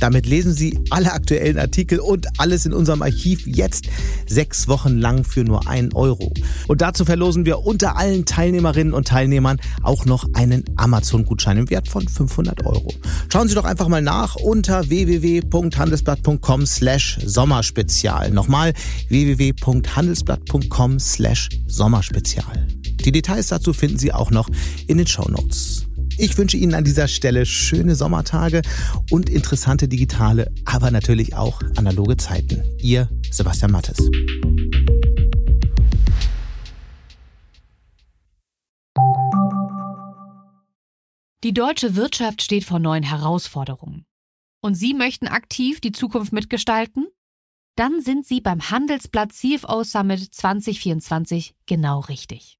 Damit lesen Sie alle aktuellen Artikel und alles in unserem Archiv jetzt sechs Wochen lang für nur einen Euro. Und dazu verlosen wir unter allen Teilnehmerinnen und Teilnehmern auch noch einen Amazon-Gutschein im Wert von 500 Euro. Schauen Sie doch einfach mal nach unter www.handelsblatt.com slash Sommerspezial. Nochmal www.handelsblatt.com slash Sommerspezial. Die Details dazu finden Sie auch noch in den Show Notes. Ich wünsche Ihnen an dieser Stelle schöne Sommertage und interessante digitale, aber natürlich auch analoge Zeiten. Ihr Sebastian Mattes. Die deutsche Wirtschaft steht vor neuen Herausforderungen. Und Sie möchten aktiv die Zukunft mitgestalten? Dann sind Sie beim Handelsblatt CFO Summit 2024 genau richtig.